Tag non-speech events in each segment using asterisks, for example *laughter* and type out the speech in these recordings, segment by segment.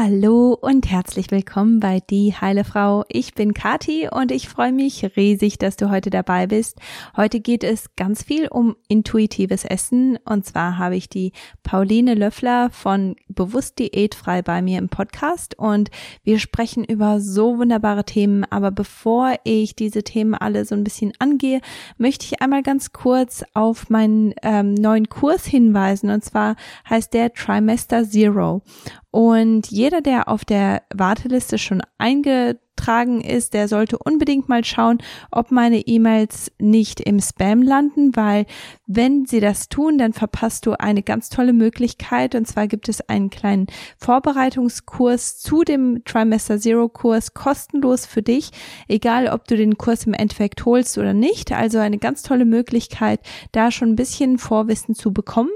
Hallo und herzlich willkommen bei Die Heile Frau. Ich bin Kati und ich freue mich riesig, dass du heute dabei bist. Heute geht es ganz viel um intuitives Essen und zwar habe ich die Pauline Löffler von Bewusst Diätfrei bei mir im Podcast und wir sprechen über so wunderbare Themen. Aber bevor ich diese Themen alle so ein bisschen angehe, möchte ich einmal ganz kurz auf meinen ähm, neuen Kurs hinweisen und zwar heißt der Trimester Zero. Und jeder, der auf der Warteliste schon eingetragen ist, der sollte unbedingt mal schauen, ob meine E-Mails nicht im Spam landen, weil wenn sie das tun, dann verpasst du eine ganz tolle Möglichkeit. Und zwar gibt es einen kleinen Vorbereitungskurs zu dem Trimester Zero Kurs kostenlos für dich, egal ob du den Kurs im Endeffekt holst oder nicht. Also eine ganz tolle Möglichkeit, da schon ein bisschen Vorwissen zu bekommen.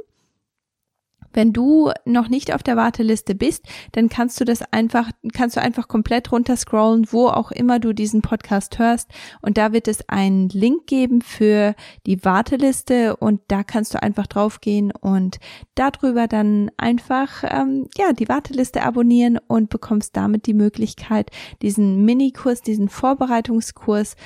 Wenn du noch nicht auf der Warteliste bist, dann kannst du das einfach, kannst du einfach komplett runterscrollen, wo auch immer du diesen Podcast hörst. Und da wird es einen Link geben für die Warteliste und da kannst du einfach draufgehen und darüber dann einfach, ähm, ja, die Warteliste abonnieren und bekommst damit die Möglichkeit, diesen Minikurs, diesen Vorbereitungskurs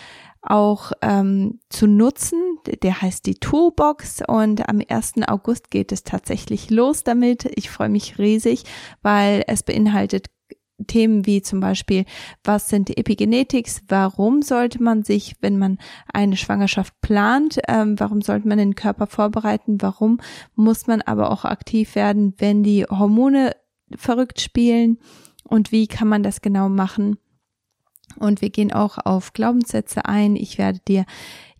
auch ähm, zu nutzen. Der heißt die Toolbox und am 1. August geht es tatsächlich los damit. Ich freue mich riesig, weil es beinhaltet Themen wie zum Beispiel, was sind Epigenetics, warum sollte man sich, wenn man eine Schwangerschaft plant, ähm, warum sollte man den Körper vorbereiten, warum muss man aber auch aktiv werden, wenn die Hormone verrückt spielen und wie kann man das genau machen und wir gehen auch auf Glaubenssätze ein. Ich werde dir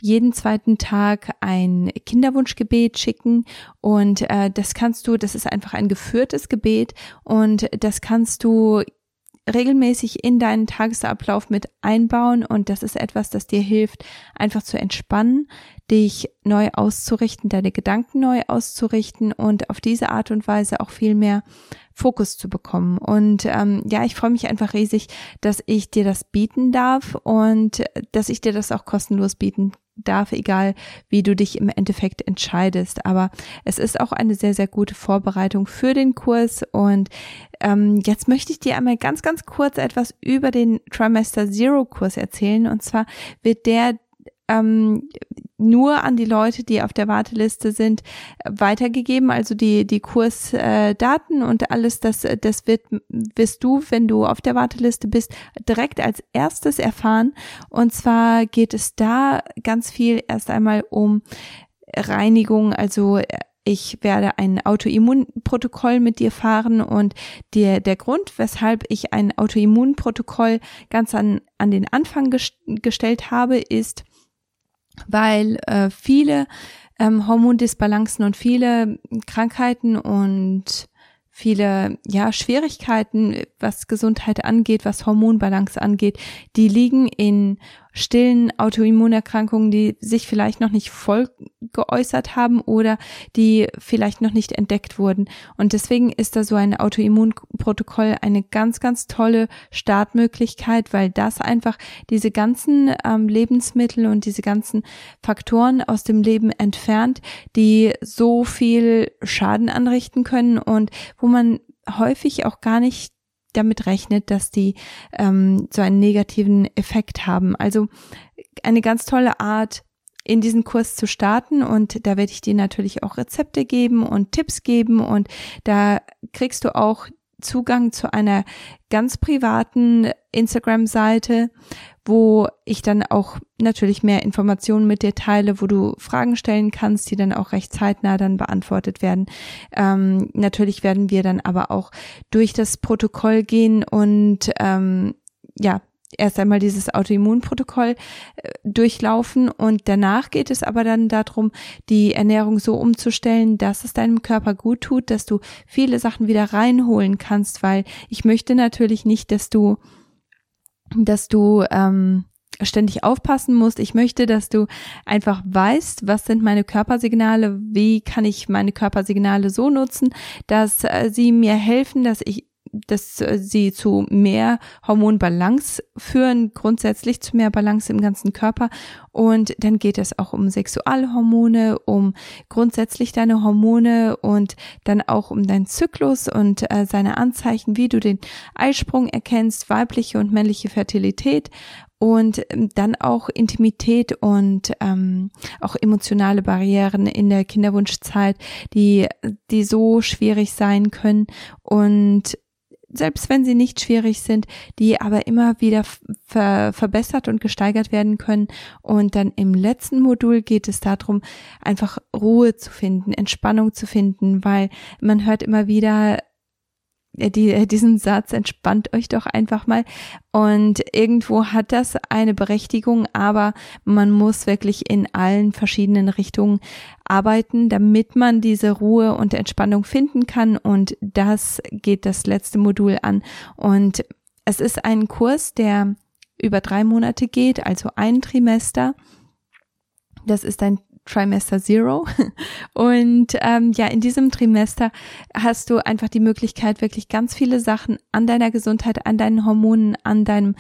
jeden zweiten Tag ein Kinderwunschgebet schicken. Und äh, das kannst du, das ist einfach ein geführtes Gebet. Und das kannst du regelmäßig in deinen Tagesablauf mit einbauen. Und das ist etwas, das dir hilft, einfach zu entspannen, dich neu auszurichten, deine Gedanken neu auszurichten und auf diese Art und Weise auch viel mehr Fokus zu bekommen. Und ähm, ja, ich freue mich einfach riesig, dass ich dir das bieten darf und dass ich dir das auch kostenlos bieten darf, egal wie du dich im Endeffekt entscheidest. Aber es ist auch eine sehr, sehr gute Vorbereitung für den Kurs. Und ähm, jetzt möchte ich dir einmal ganz, ganz kurz etwas über den Trimester Zero Kurs erzählen. Und zwar wird der ähm, nur an die Leute, die auf der Warteliste sind, weitergegeben. Also die, die Kursdaten und alles, das, das wird, wirst du, wenn du auf der Warteliste bist, direkt als erstes erfahren. Und zwar geht es da ganz viel erst einmal um Reinigung, also ich werde ein Autoimmunprotokoll mit dir fahren und der, der Grund, weshalb ich ein Autoimmunprotokoll ganz an, an den Anfang gest gestellt habe, ist, weil äh, viele ähm, Hormondisbalancen und viele Krankheiten und viele ja Schwierigkeiten, was Gesundheit angeht, was Hormonbalance angeht, die liegen in stillen Autoimmunerkrankungen, die sich vielleicht noch nicht voll geäußert haben oder die vielleicht noch nicht entdeckt wurden. Und deswegen ist da so ein Autoimmunprotokoll eine ganz, ganz tolle Startmöglichkeit, weil das einfach diese ganzen ähm, Lebensmittel und diese ganzen Faktoren aus dem Leben entfernt, die so viel Schaden anrichten können und wo man häufig auch gar nicht damit rechnet, dass die ähm, so einen negativen Effekt haben. Also eine ganz tolle Art, in diesen Kurs zu starten und da werde ich dir natürlich auch Rezepte geben und Tipps geben und da kriegst du auch Zugang zu einer ganz privaten Instagram-Seite, wo ich dann auch natürlich mehr Informationen mit dir teile, wo du Fragen stellen kannst, die dann auch recht zeitnah dann beantwortet werden. Ähm, natürlich werden wir dann aber auch durch das Protokoll gehen und ähm, ja, erst einmal dieses Autoimmunprotokoll äh, durchlaufen und danach geht es aber dann darum, die Ernährung so umzustellen, dass es deinem Körper gut tut, dass du viele Sachen wieder reinholen kannst, weil ich möchte natürlich nicht, dass du dass du ähm, ständig aufpassen musst. Ich möchte, dass du einfach weißt, was sind meine Körpersignale, wie kann ich meine Körpersignale so nutzen, dass äh, sie mir helfen, dass ich dass sie zu mehr Hormonbalance führen, grundsätzlich zu mehr Balance im ganzen Körper. Und dann geht es auch um Sexualhormone, um grundsätzlich deine Hormone und dann auch um deinen Zyklus und äh, seine Anzeichen, wie du den Eisprung erkennst, weibliche und männliche Fertilität und ähm, dann auch Intimität und ähm, auch emotionale Barrieren in der Kinderwunschzeit, die die so schwierig sein können und selbst wenn sie nicht schwierig sind, die aber immer wieder ver verbessert und gesteigert werden können. Und dann im letzten Modul geht es darum, einfach Ruhe zu finden, Entspannung zu finden, weil man hört immer wieder, die, äh, diesen Satz, entspannt euch doch einfach mal. Und irgendwo hat das eine Berechtigung, aber man muss wirklich in allen verschiedenen Richtungen arbeiten, damit man diese Ruhe und Entspannung finden kann. Und das geht das letzte Modul an. Und es ist ein Kurs, der über drei Monate geht, also ein Trimester. Das ist ein Trimester Zero. *laughs* Und ähm, ja, in diesem Trimester hast du einfach die Möglichkeit, wirklich ganz viele Sachen an deiner Gesundheit, an deinen Hormonen, an deinem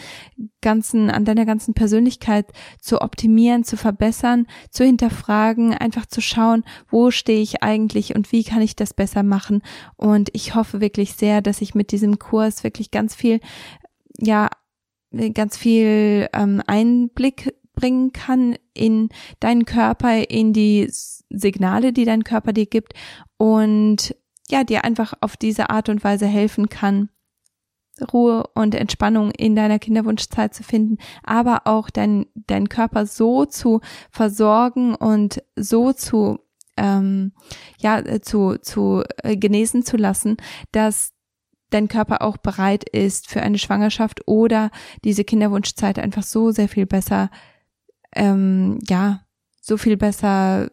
ganzen, an deiner ganzen Persönlichkeit zu optimieren, zu verbessern, zu hinterfragen, einfach zu schauen, wo stehe ich eigentlich und wie kann ich das besser machen. Und ich hoffe wirklich sehr, dass ich mit diesem Kurs wirklich ganz viel, ja, ganz viel ähm, Einblick bringen kann in deinen Körper, in die Signale, die dein Körper dir gibt und ja, dir einfach auf diese Art und Weise helfen kann, Ruhe und Entspannung in deiner Kinderwunschzeit zu finden, aber auch dein, dein Körper so zu versorgen und so zu ähm, ja zu zu äh, genesen zu lassen, dass dein Körper auch bereit ist für eine Schwangerschaft oder diese Kinderwunschzeit einfach so sehr viel besser ähm, ja so viel besser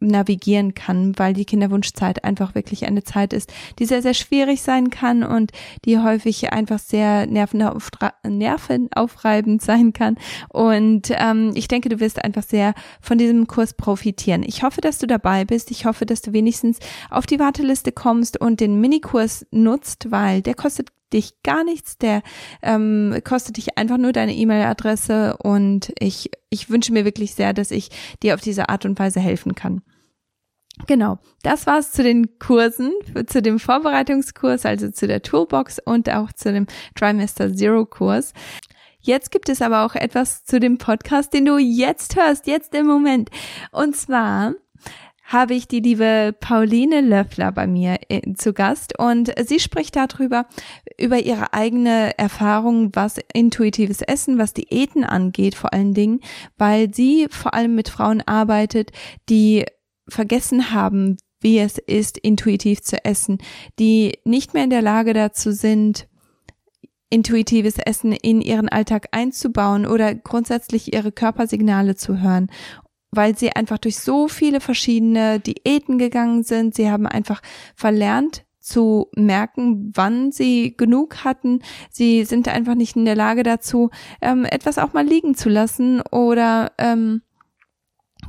navigieren kann, weil die Kinderwunschzeit einfach wirklich eine Zeit ist, die sehr, sehr schwierig sein kann und die häufig einfach sehr nervenaufreibend sein kann. Und ähm, ich denke, du wirst einfach sehr von diesem Kurs profitieren. Ich hoffe, dass du dabei bist. Ich hoffe, dass du wenigstens auf die Warteliste kommst und den Minikurs nutzt, weil der kostet dich gar nichts, der ähm, kostet dich einfach nur deine E-Mail-Adresse und ich, ich wünsche mir wirklich sehr, dass ich dir auf diese Art und Weise helfen kann. Genau, das war's zu den Kursen, zu dem Vorbereitungskurs, also zu der Toolbox und auch zu dem Trimester Zero Kurs. Jetzt gibt es aber auch etwas zu dem Podcast, den du jetzt hörst, jetzt im Moment. Und zwar habe ich die liebe Pauline Löffler bei mir äh, zu Gast. Und sie spricht darüber, über ihre eigene Erfahrung, was intuitives Essen, was Diäten angeht, vor allen Dingen, weil sie vor allem mit Frauen arbeitet, die vergessen haben, wie es ist, intuitiv zu essen, die nicht mehr in der Lage dazu sind, intuitives Essen in ihren Alltag einzubauen oder grundsätzlich ihre Körpersignale zu hören weil sie einfach durch so viele verschiedene Diäten gegangen sind. Sie haben einfach verlernt zu merken, wann sie genug hatten. Sie sind einfach nicht in der Lage dazu, ähm, etwas auch mal liegen zu lassen oder ähm,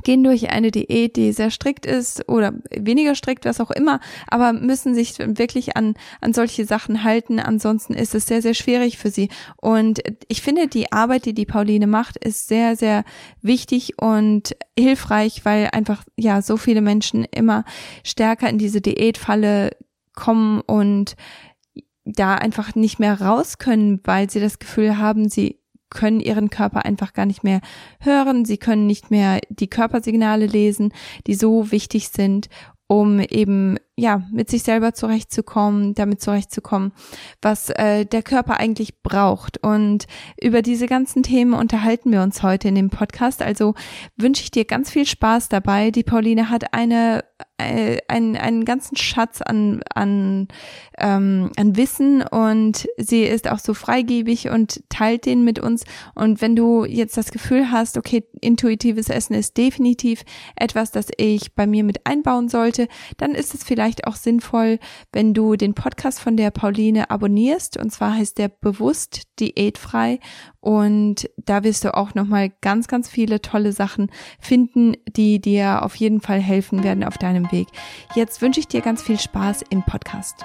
gehen durch eine Diät, die sehr strikt ist oder weniger strikt, was auch immer, aber müssen sich wirklich an, an solche Sachen halten. Ansonsten ist es sehr, sehr schwierig für sie. Und ich finde, die Arbeit, die die Pauline macht, ist sehr, sehr wichtig und hilfreich, weil einfach, ja, so viele Menschen immer stärker in diese Diätfalle kommen und da einfach nicht mehr raus können, weil sie das Gefühl haben, sie können ihren Körper einfach gar nicht mehr hören, sie können nicht mehr die Körpersignale lesen, die so wichtig sind, um eben ja mit sich selber zurechtzukommen, damit zurechtzukommen, was äh, der Körper eigentlich braucht. Und über diese ganzen Themen unterhalten wir uns heute in dem Podcast. Also wünsche ich dir ganz viel Spaß dabei. Die Pauline hat eine äh, einen, einen ganzen Schatz an, an, ähm, an Wissen und sie ist auch so freigebig und teilt den mit uns. Und wenn du jetzt das Gefühl hast, okay, intuitives Essen ist definitiv etwas, das ich bei mir mit einbauen sollte, dann ist es vielleicht auch sinnvoll, wenn du den Podcast von der Pauline abonnierst. Und zwar heißt der bewusst diätfrei und da wirst du auch nochmal ganz, ganz viele tolle Sachen finden, die dir auf jeden Fall helfen werden auf deinem Weg. Jetzt wünsche ich dir ganz viel Spaß im Podcast.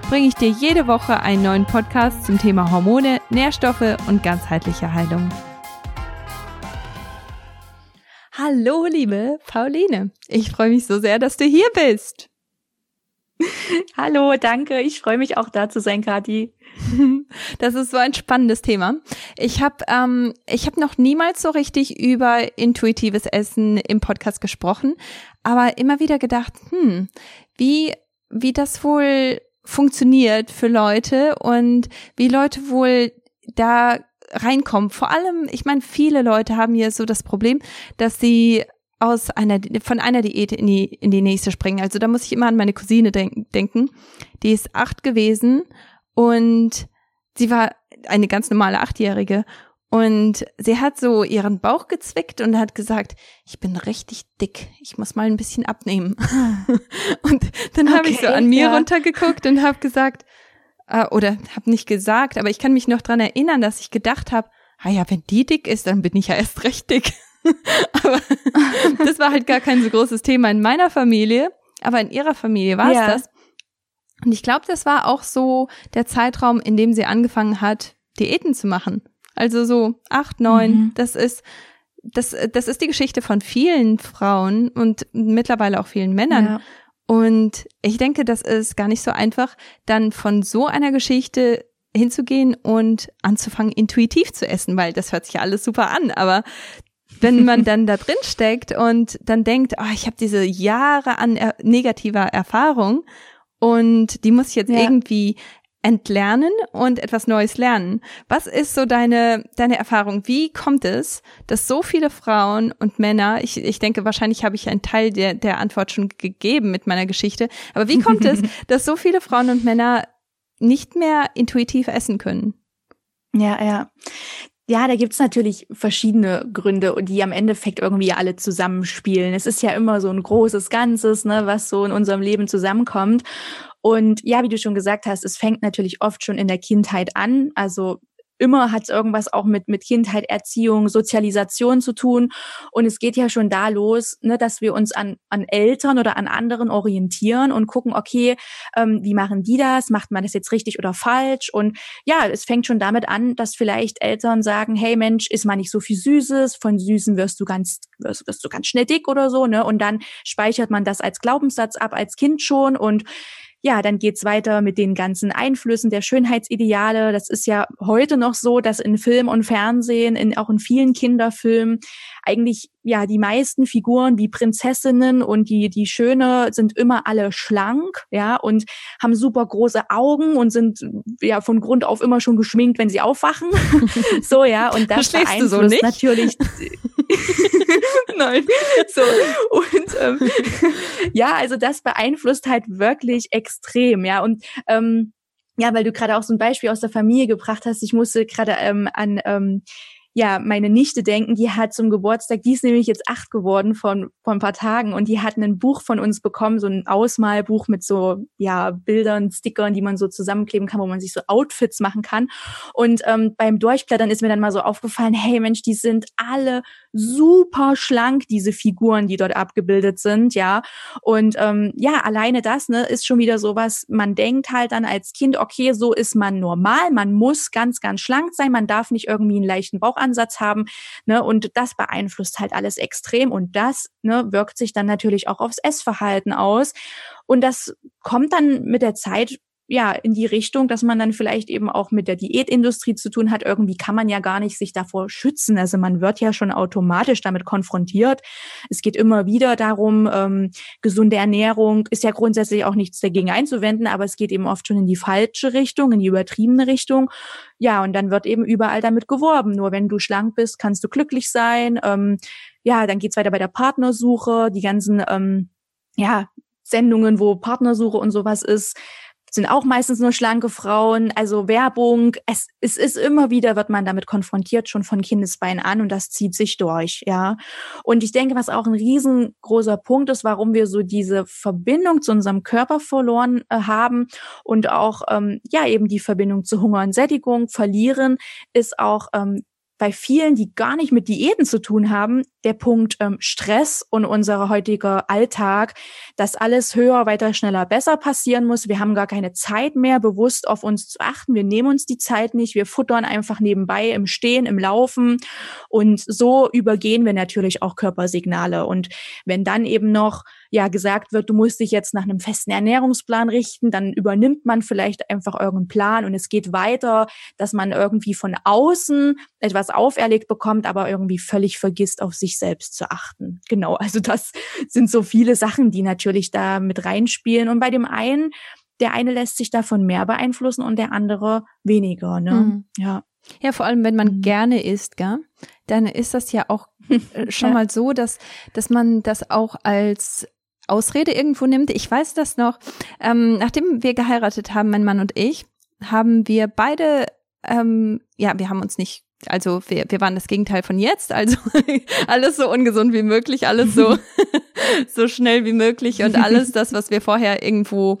bringe ich dir jede Woche einen neuen Podcast zum Thema Hormone, Nährstoffe und ganzheitliche Heilung. Hallo, liebe Pauline. Ich freue mich so sehr, dass du hier bist. Hallo, danke. Ich freue mich auch da zu sein, Kathi. *laughs* Das ist so ein spannendes Thema. Ich habe ähm, ich habe noch niemals so richtig über intuitives Essen im Podcast gesprochen, aber immer wieder gedacht, hm, wie wie das wohl funktioniert für Leute und wie Leute wohl da reinkommen. Vor allem, ich meine, viele Leute haben hier so das Problem, dass sie aus einer von einer Diät in die in die nächste springen. Also da muss ich immer an meine Cousine denk, denken. Die ist acht gewesen und sie war eine ganz normale Achtjährige und sie hat so ihren Bauch gezwickt und hat gesagt, ich bin richtig dick, ich muss mal ein bisschen abnehmen. *laughs* und dann okay, habe ich so an mir ja. runtergeguckt und habe gesagt, äh, oder habe nicht gesagt, aber ich kann mich noch dran erinnern, dass ich gedacht habe, ah ja, wenn die dick ist, dann bin ich ja erst recht dick. *laughs* aber *laughs* das war halt gar kein so großes Thema in meiner Familie, aber in ihrer Familie war es ja. das. Und ich glaube, das war auch so der Zeitraum, in dem sie angefangen hat, Diäten zu machen. Also so acht, neun, mhm. das ist, das, das ist die Geschichte von vielen Frauen und mittlerweile auch vielen Männern. Ja. Und ich denke, das ist gar nicht so einfach, dann von so einer Geschichte hinzugehen und anzufangen, intuitiv zu essen, weil das hört sich ja alles super an, aber wenn man *laughs* dann da drin steckt und dann denkt, oh, ich habe diese Jahre an er negativer Erfahrung und die muss ich jetzt ja. irgendwie entlernen und etwas Neues lernen. Was ist so deine, deine Erfahrung? Wie kommt es, dass so viele Frauen und Männer, ich, ich denke, wahrscheinlich habe ich einen Teil der, der Antwort schon gegeben mit meiner Geschichte, aber wie kommt es, *laughs* dass so viele Frauen und Männer nicht mehr intuitiv essen können? Ja, ja. Ja, da gibt's natürlich verschiedene Gründe, die am Endeffekt irgendwie alle zusammenspielen. Es ist ja immer so ein großes Ganzes, ne, was so in unserem Leben zusammenkommt. Und ja, wie du schon gesagt hast, es fängt natürlich oft schon in der Kindheit an. Also immer hat es irgendwas auch mit, mit Kindheit, Erziehung, Sozialisation zu tun. Und es geht ja schon da los, ne, dass wir uns an, an Eltern oder an anderen orientieren und gucken, okay, ähm, wie machen die das? Macht man das jetzt richtig oder falsch? Und ja, es fängt schon damit an, dass vielleicht Eltern sagen, hey Mensch, isst mal nicht so viel Süßes, von Süßen wirst du ganz, wirst, wirst du ganz schnell dick oder so, ne? Und dann speichert man das als Glaubenssatz ab als Kind schon und ja, dann geht's weiter mit den ganzen Einflüssen der Schönheitsideale. Das ist ja heute noch so, dass in Film und Fernsehen, in, auch in vielen Kinderfilmen, eigentlich ja die meisten Figuren wie Prinzessinnen und die die Schöne sind immer alle schlank, ja und haben super große Augen und sind ja von Grund auf immer schon geschminkt, wenn sie aufwachen. *laughs* so ja und das beeinflusst so natürlich. *laughs* *laughs* Nein. So und ähm, *laughs* ja, also das beeinflusst halt wirklich extrem, ja und ähm, ja, weil du gerade auch so ein Beispiel aus der Familie gebracht hast. Ich musste gerade ähm, an ähm, ja, meine Nichte denken, die hat zum Geburtstag, die ist nämlich jetzt acht geworden von, von ein paar Tagen und die hat ein Buch von uns bekommen, so ein Ausmalbuch mit so, ja, Bildern, Stickern, die man so zusammenkleben kann, wo man sich so Outfits machen kann. Und ähm, beim Durchblättern ist mir dann mal so aufgefallen, hey Mensch, die sind alle super schlank, diese Figuren, die dort abgebildet sind, ja. Und ähm, ja, alleine das, ne, ist schon wieder sowas, man denkt halt dann als Kind, okay, so ist man normal, man muss ganz, ganz schlank sein, man darf nicht irgendwie einen leichten Bauchansatz haben, ne, und das beeinflusst halt alles extrem und das, ne, wirkt sich dann natürlich auch aufs Essverhalten aus. Und das kommt dann mit der Zeit ja, in die Richtung, dass man dann vielleicht eben auch mit der Diätindustrie zu tun hat. Irgendwie kann man ja gar nicht sich davor schützen. Also man wird ja schon automatisch damit konfrontiert. Es geht immer wieder darum, ähm, gesunde Ernährung ist ja grundsätzlich auch nichts dagegen einzuwenden, aber es geht eben oft schon in die falsche Richtung, in die übertriebene Richtung. Ja, und dann wird eben überall damit geworben. Nur wenn du schlank bist, kannst du glücklich sein. Ähm, ja, dann geht's weiter bei der Partnersuche, die ganzen ähm, ja, Sendungen, wo Partnersuche und sowas ist sind auch meistens nur schlanke Frauen. Also Werbung, es, es ist immer wieder, wird man damit konfrontiert, schon von Kindesbein an und das zieht sich durch, ja. Und ich denke, was auch ein riesengroßer Punkt ist, warum wir so diese Verbindung zu unserem Körper verloren äh, haben und auch, ähm, ja, eben die Verbindung zu Hunger und Sättigung verlieren, ist auch, ähm, bei vielen, die gar nicht mit Diäten zu tun haben, der Punkt ähm, Stress und unser heutiger Alltag, dass alles höher, weiter, schneller, besser passieren muss. Wir haben gar keine Zeit mehr, bewusst auf uns zu achten. Wir nehmen uns die Zeit nicht. Wir futtern einfach nebenbei im Stehen, im Laufen. Und so übergehen wir natürlich auch Körpersignale. Und wenn dann eben noch ja gesagt wird, du musst dich jetzt nach einem festen Ernährungsplan richten, dann übernimmt man vielleicht einfach irgendeinen Plan und es geht weiter, dass man irgendwie von außen etwas auferlegt bekommt, aber irgendwie völlig vergisst, auf sich selbst zu achten. Genau, also das sind so viele Sachen, die natürlich da mit reinspielen. Und bei dem einen, der eine lässt sich davon mehr beeinflussen und der andere weniger. Ne? Mhm. Ja. Ja, vor allem, wenn man mhm. gerne isst, gell? dann ist das ja auch äh, *laughs* schon ja. mal so, dass, dass man das auch als Ausrede irgendwo nimmt. Ich weiß das noch. Ähm, nachdem wir geheiratet haben, mein Mann und ich, haben wir beide, ähm, ja, wir haben uns nicht, also wir, wir waren das Gegenteil von jetzt, also *laughs* alles so ungesund wie möglich, alles so, *laughs* so schnell wie möglich und alles das, was wir vorher irgendwo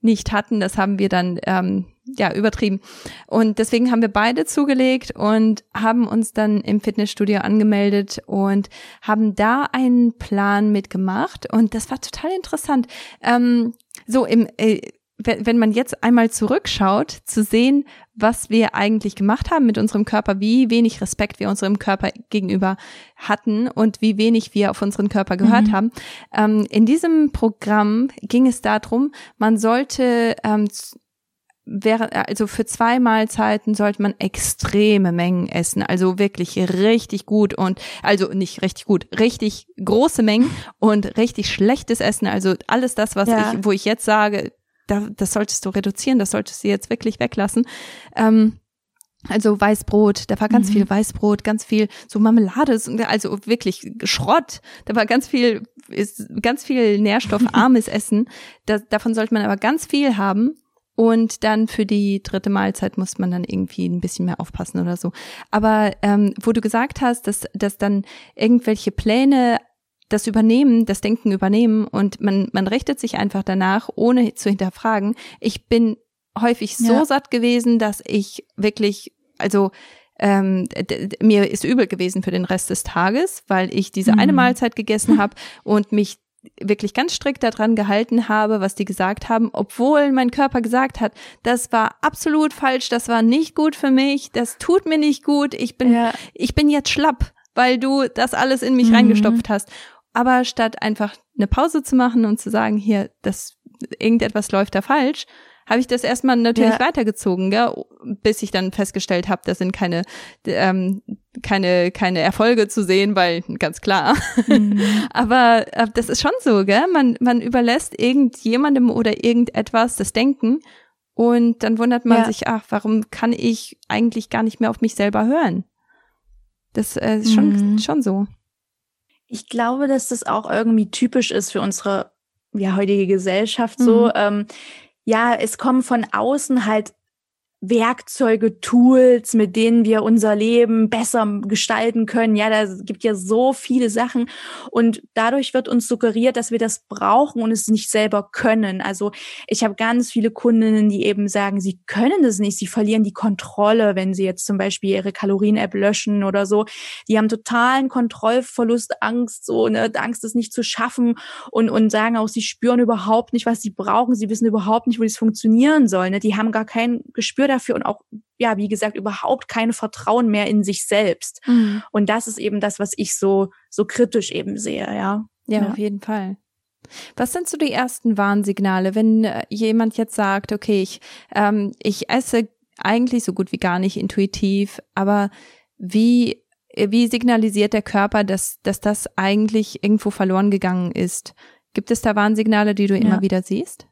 nicht hatten, das haben wir dann ähm, ja, übertrieben. Und deswegen haben wir beide zugelegt und haben uns dann im Fitnessstudio angemeldet und haben da einen Plan mitgemacht. Und das war total interessant. Ähm, so im, äh, wenn man jetzt einmal zurückschaut, zu sehen, was wir eigentlich gemacht haben mit unserem Körper, wie wenig Respekt wir unserem Körper gegenüber hatten und wie wenig wir auf unseren Körper gehört mhm. haben. Ähm, in diesem Programm ging es darum, man sollte ähm, wäre, also für zwei Mahlzeiten sollte man extreme Mengen essen, also wirklich richtig gut und, also nicht richtig gut, richtig große Mengen und richtig schlechtes Essen, also alles das, was ja. ich, wo ich jetzt sage, da, das solltest du reduzieren, das solltest du jetzt wirklich weglassen. Ähm, also Weißbrot, da war ganz mhm. viel Weißbrot, ganz viel so Marmelade, also wirklich Schrott. Da war ganz viel, ist ganz viel nährstoffarmes *laughs* Essen. Da, davon sollte man aber ganz viel haben und dann für die dritte Mahlzeit muss man dann irgendwie ein bisschen mehr aufpassen oder so. Aber ähm, wo du gesagt hast, dass, dass dann irgendwelche Pläne das übernehmen, das Denken übernehmen und man, man richtet sich einfach danach, ohne zu hinterfragen. Ich bin häufig so ja. satt gewesen, dass ich wirklich, also ähm, mir ist übel gewesen für den Rest des Tages, weil ich diese mhm. eine Mahlzeit gegessen *laughs* habe und mich wirklich ganz strikt daran gehalten habe, was die gesagt haben, obwohl mein Körper gesagt hat, das war absolut falsch, das war nicht gut für mich, das tut mir nicht gut, ich bin, ja. ich bin jetzt schlapp, weil du das alles in mich mhm. reingestopft hast. Aber statt einfach eine Pause zu machen und zu sagen, hier, das, irgendetwas läuft da falsch, habe ich das erstmal natürlich ja. weitergezogen, gell? bis ich dann festgestellt habe, das sind keine ähm, keine keine Erfolge zu sehen, weil ganz klar. Mhm. *laughs* Aber äh, das ist schon so, gell? Man man überlässt irgendjemandem oder irgendetwas das Denken und dann wundert man ja. sich, ach, warum kann ich eigentlich gar nicht mehr auf mich selber hören? Das äh, ist schon mhm. schon so. Ich glaube, dass das auch irgendwie typisch ist für unsere ja heutige Gesellschaft so. Mhm. Ähm, ja, es kommen von außen halt Werkzeuge, Tools, mit denen wir unser Leben besser gestalten können. Ja, da gibt ja so viele Sachen und dadurch wird uns suggeriert, dass wir das brauchen und es nicht selber können. Also ich habe ganz viele Kundinnen, die eben sagen, sie können das nicht, sie verlieren die Kontrolle, wenn sie jetzt zum Beispiel ihre Kalorien-App löschen oder so. Die haben totalen Kontrollverlust, Angst, so ne, Angst, es nicht zu schaffen und und sagen auch, sie spüren überhaupt nicht, was sie brauchen, sie wissen überhaupt nicht, wo es funktionieren soll. Ne? Die haben gar kein Gespür dafür und auch, ja, wie gesagt, überhaupt kein Vertrauen mehr in sich selbst. Mhm. Und das ist eben das, was ich so, so kritisch eben sehe, ja. Ja, ja. auf jeden Fall. Was sind so die ersten Warnsignale, wenn äh, jemand jetzt sagt, okay, ich, ähm, ich esse eigentlich so gut wie gar nicht intuitiv, aber wie, wie signalisiert der Körper, dass, dass das eigentlich irgendwo verloren gegangen ist? Gibt es da Warnsignale, die du ja. immer wieder siehst?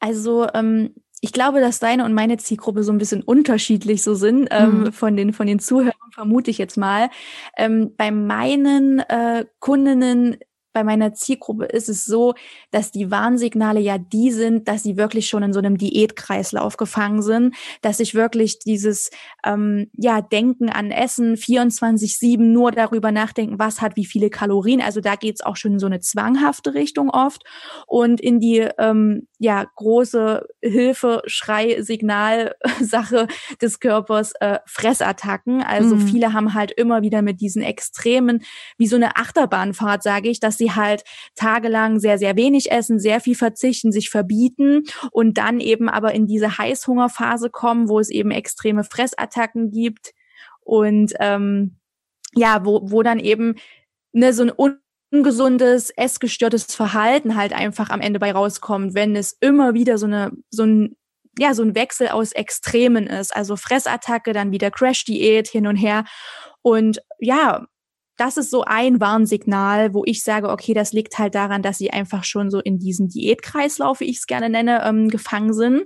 Also ähm, ich glaube, dass deine und meine Zielgruppe so ein bisschen unterschiedlich so sind ähm, mhm. von den von den Zuhörern vermute ich jetzt mal. Ähm, bei meinen äh, Kundinnen bei meiner Zielgruppe ist es so, dass die Warnsignale ja die sind, dass sie wirklich schon in so einem Diätkreislauf gefangen sind, dass ich wirklich dieses ähm, ja Denken an Essen 24/7 nur darüber nachdenken, was hat wie viele Kalorien. Also da geht's auch schon in so eine zwanghafte Richtung oft und in die ähm, ja große Hilfe, Schrei, Signal Sache des Körpers äh, Fressattacken. Also mhm. viele haben halt immer wieder mit diesen Extremen wie so eine Achterbahnfahrt, sage ich, dass sie halt tagelang sehr, sehr wenig essen, sehr viel verzichten, sich verbieten und dann eben aber in diese Heißhungerphase kommen, wo es eben extreme Fressattacken gibt und ähm, ja, wo, wo dann eben ne, so ein ungesundes, essgestörtes Verhalten halt einfach am Ende bei rauskommt, wenn es immer wieder so eine so ein ja so ein Wechsel aus Extremen ist, also Fressattacke, dann wieder Crash-Diät hin und her. Und ja, das ist so ein Warnsignal, wo ich sage, okay, das liegt halt daran, dass sie einfach schon so in diesem Diätkreislauf, wie ich es gerne nenne, ähm, gefangen sind.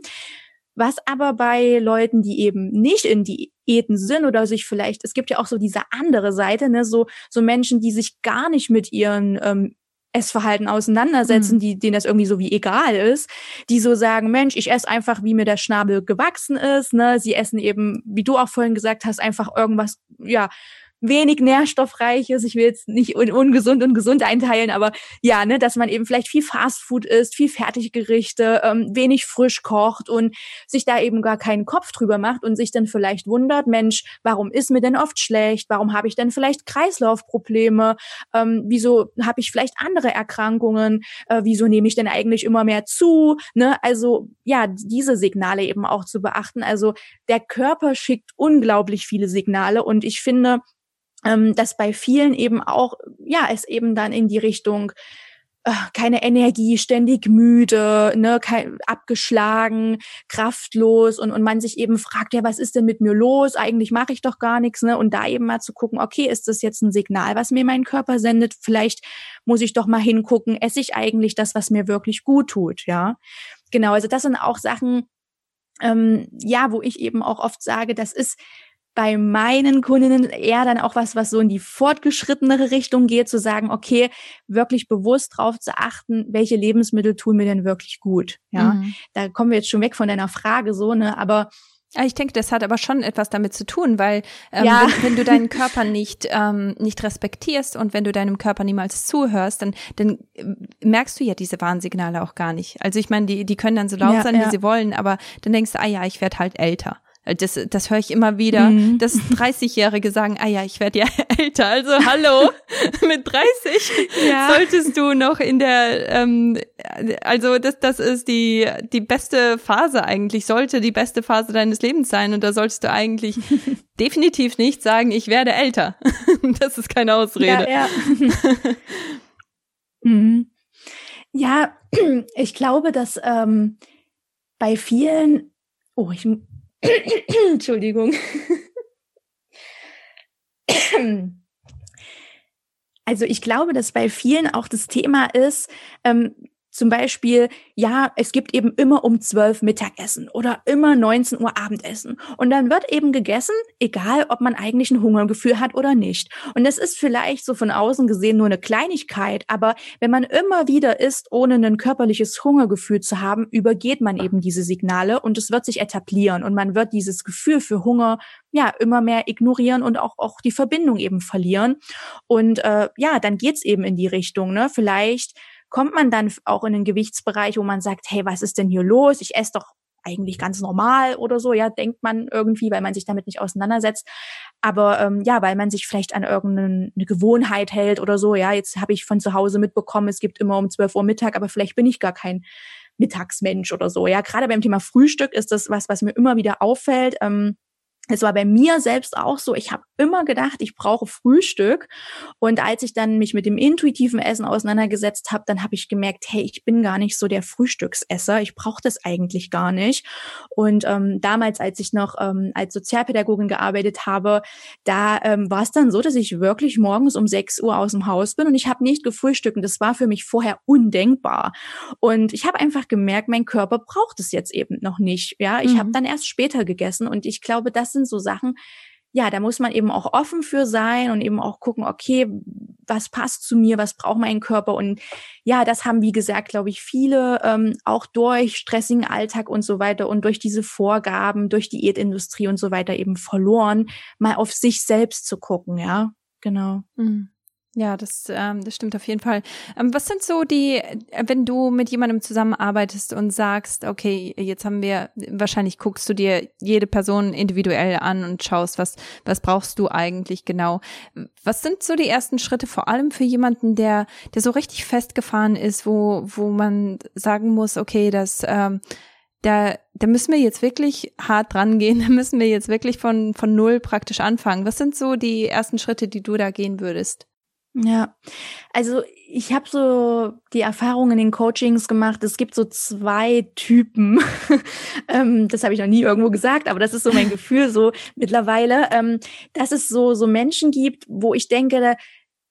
Was aber bei Leuten, die eben nicht in Diäten sind oder sich vielleicht, es gibt ja auch so diese andere Seite, ne, so, so Menschen, die sich gar nicht mit ihren ähm, Essverhalten auseinandersetzen, mhm. die, denen das irgendwie so wie egal ist, die so sagen, Mensch, ich esse einfach, wie mir der Schnabel gewachsen ist, ne, sie essen eben, wie du auch vorhin gesagt hast, einfach irgendwas, ja, wenig nährstoffreiches. Ich will jetzt nicht ungesund und gesund einteilen, aber ja, ne, dass man eben vielleicht viel Fastfood isst, viel Fertiggerichte, ähm, wenig frisch kocht und sich da eben gar keinen Kopf drüber macht und sich dann vielleicht wundert, Mensch, warum ist mir denn oft schlecht? Warum habe ich denn vielleicht Kreislaufprobleme? Ähm, wieso habe ich vielleicht andere Erkrankungen? Äh, wieso nehme ich denn eigentlich immer mehr zu? Ne? Also ja, diese Signale eben auch zu beachten. Also der Körper schickt unglaublich viele Signale und ich finde, ähm, dass bei vielen eben auch, ja, es eben dann in die Richtung äh, keine Energie, ständig müde, ne, kein, abgeschlagen, kraftlos und, und man sich eben fragt, ja, was ist denn mit mir los? Eigentlich mache ich doch gar nichts, ne? Und da eben mal zu gucken, okay, ist das jetzt ein Signal, was mir mein Körper sendet? Vielleicht muss ich doch mal hingucken, esse ich eigentlich das, was mir wirklich gut tut, ja? Genau, also das sind auch Sachen, ähm, ja, wo ich eben auch oft sage, das ist bei meinen Kundinnen eher dann auch was, was so in die fortgeschrittenere Richtung geht, zu sagen, okay, wirklich bewusst drauf zu achten, welche Lebensmittel tun mir denn wirklich gut. Ja, mhm. da kommen wir jetzt schon weg von deiner Frage so, ne, aber ich denke, das hat aber schon etwas damit zu tun, weil ähm, ja. wenn, wenn, du deinen *laughs* Körper nicht ähm, nicht respektierst und wenn du deinem Körper niemals zuhörst, dann dann äh, merkst du ja diese Warnsignale auch gar nicht. Also ich meine, die die können dann so laut ja, sein, wie ja. sie wollen, aber dann denkst du, ah ja, ich werde halt älter. Das, das höre ich immer wieder, mhm. dass 30-Jährige sagen, ah ja, ich werde ja *laughs* älter. Also hallo, *laughs* mit 30 ja. solltest du noch in der, ähm, also das, das ist die, die beste Phase eigentlich, sollte die beste Phase deines Lebens sein. Und da solltest du eigentlich *laughs* definitiv nicht sagen, ich werde älter. das ist keine Ausrede. Ja, ja. mhm. ja *clears throat* ich glaube, dass ähm, bei vielen, oh, ich *coughs* Entschuldigung. *coughs* Also ich glaube, dass bei vielen auch das Thema ist, ähm, zum Beispiel, ja, es gibt eben immer um zwölf Mittagessen oder immer 19 Uhr Abendessen. Und dann wird eben gegessen, egal ob man eigentlich ein Hungergefühl hat oder nicht. Und das ist vielleicht so von außen gesehen nur eine Kleinigkeit, aber wenn man immer wieder isst, ohne ein körperliches Hungergefühl zu haben, übergeht man eben diese Signale und es wird sich etablieren und man wird dieses Gefühl für Hunger ja immer mehr ignorieren und auch, auch die Verbindung eben verlieren. Und äh, ja, dann geht's eben in die Richtung, ne? Vielleicht kommt man dann auch in den Gewichtsbereich, wo man sagt, hey, was ist denn hier los? Ich esse doch eigentlich ganz normal oder so, ja, denkt man irgendwie, weil man sich damit nicht auseinandersetzt. Aber ähm, ja, weil man sich vielleicht an irgendeine Gewohnheit hält oder so, ja, jetzt habe ich von zu Hause mitbekommen, es gibt immer um 12 Uhr Mittag, aber vielleicht bin ich gar kein Mittagsmensch oder so. Ja, gerade beim Thema Frühstück ist das was, was mir immer wieder auffällt. Ähm, es war bei mir selbst auch so, ich habe immer gedacht, ich brauche Frühstück. Und als ich dann mich mit dem intuitiven Essen auseinandergesetzt habe, dann habe ich gemerkt, hey, ich bin gar nicht so der Frühstücksesser. Ich brauche das eigentlich gar nicht. Und ähm, damals, als ich noch ähm, als Sozialpädagogin gearbeitet habe, da ähm, war es dann so, dass ich wirklich morgens um 6 Uhr aus dem Haus bin und ich habe nicht gefrühstückt. Und das war für mich vorher undenkbar. Und ich habe einfach gemerkt, mein Körper braucht es jetzt eben noch nicht. Ja, ich mhm. habe dann erst später gegessen und ich glaube, das sind so Sachen, ja, da muss man eben auch offen für sein und eben auch gucken, okay, was passt zu mir, was braucht mein Körper und ja, das haben wie gesagt, glaube ich, viele ähm, auch durch stressigen Alltag und so weiter und durch diese Vorgaben, durch Diätindustrie und so weiter eben verloren, mal auf sich selbst zu gucken, ja, genau. Mhm. Ja, das, ähm, das stimmt auf jeden Fall. Ähm, was sind so die, äh, wenn du mit jemandem zusammenarbeitest und sagst, okay, jetzt haben wir, wahrscheinlich guckst du dir jede Person individuell an und schaust, was, was brauchst du eigentlich genau? Was sind so die ersten Schritte, vor allem für jemanden, der, der so richtig festgefahren ist, wo, wo man sagen muss, okay, das, ähm, da, da müssen wir jetzt wirklich hart dran gehen, *laughs* da müssen wir jetzt wirklich von, von null praktisch anfangen. Was sind so die ersten Schritte, die du da gehen würdest? Ja, also ich habe so die Erfahrung in den Coachings gemacht, es gibt so zwei Typen. *laughs* ähm, das habe ich noch nie irgendwo gesagt, aber das ist so mein *laughs* Gefühl so mittlerweile, ähm, dass es so, so Menschen gibt, wo ich denke, da,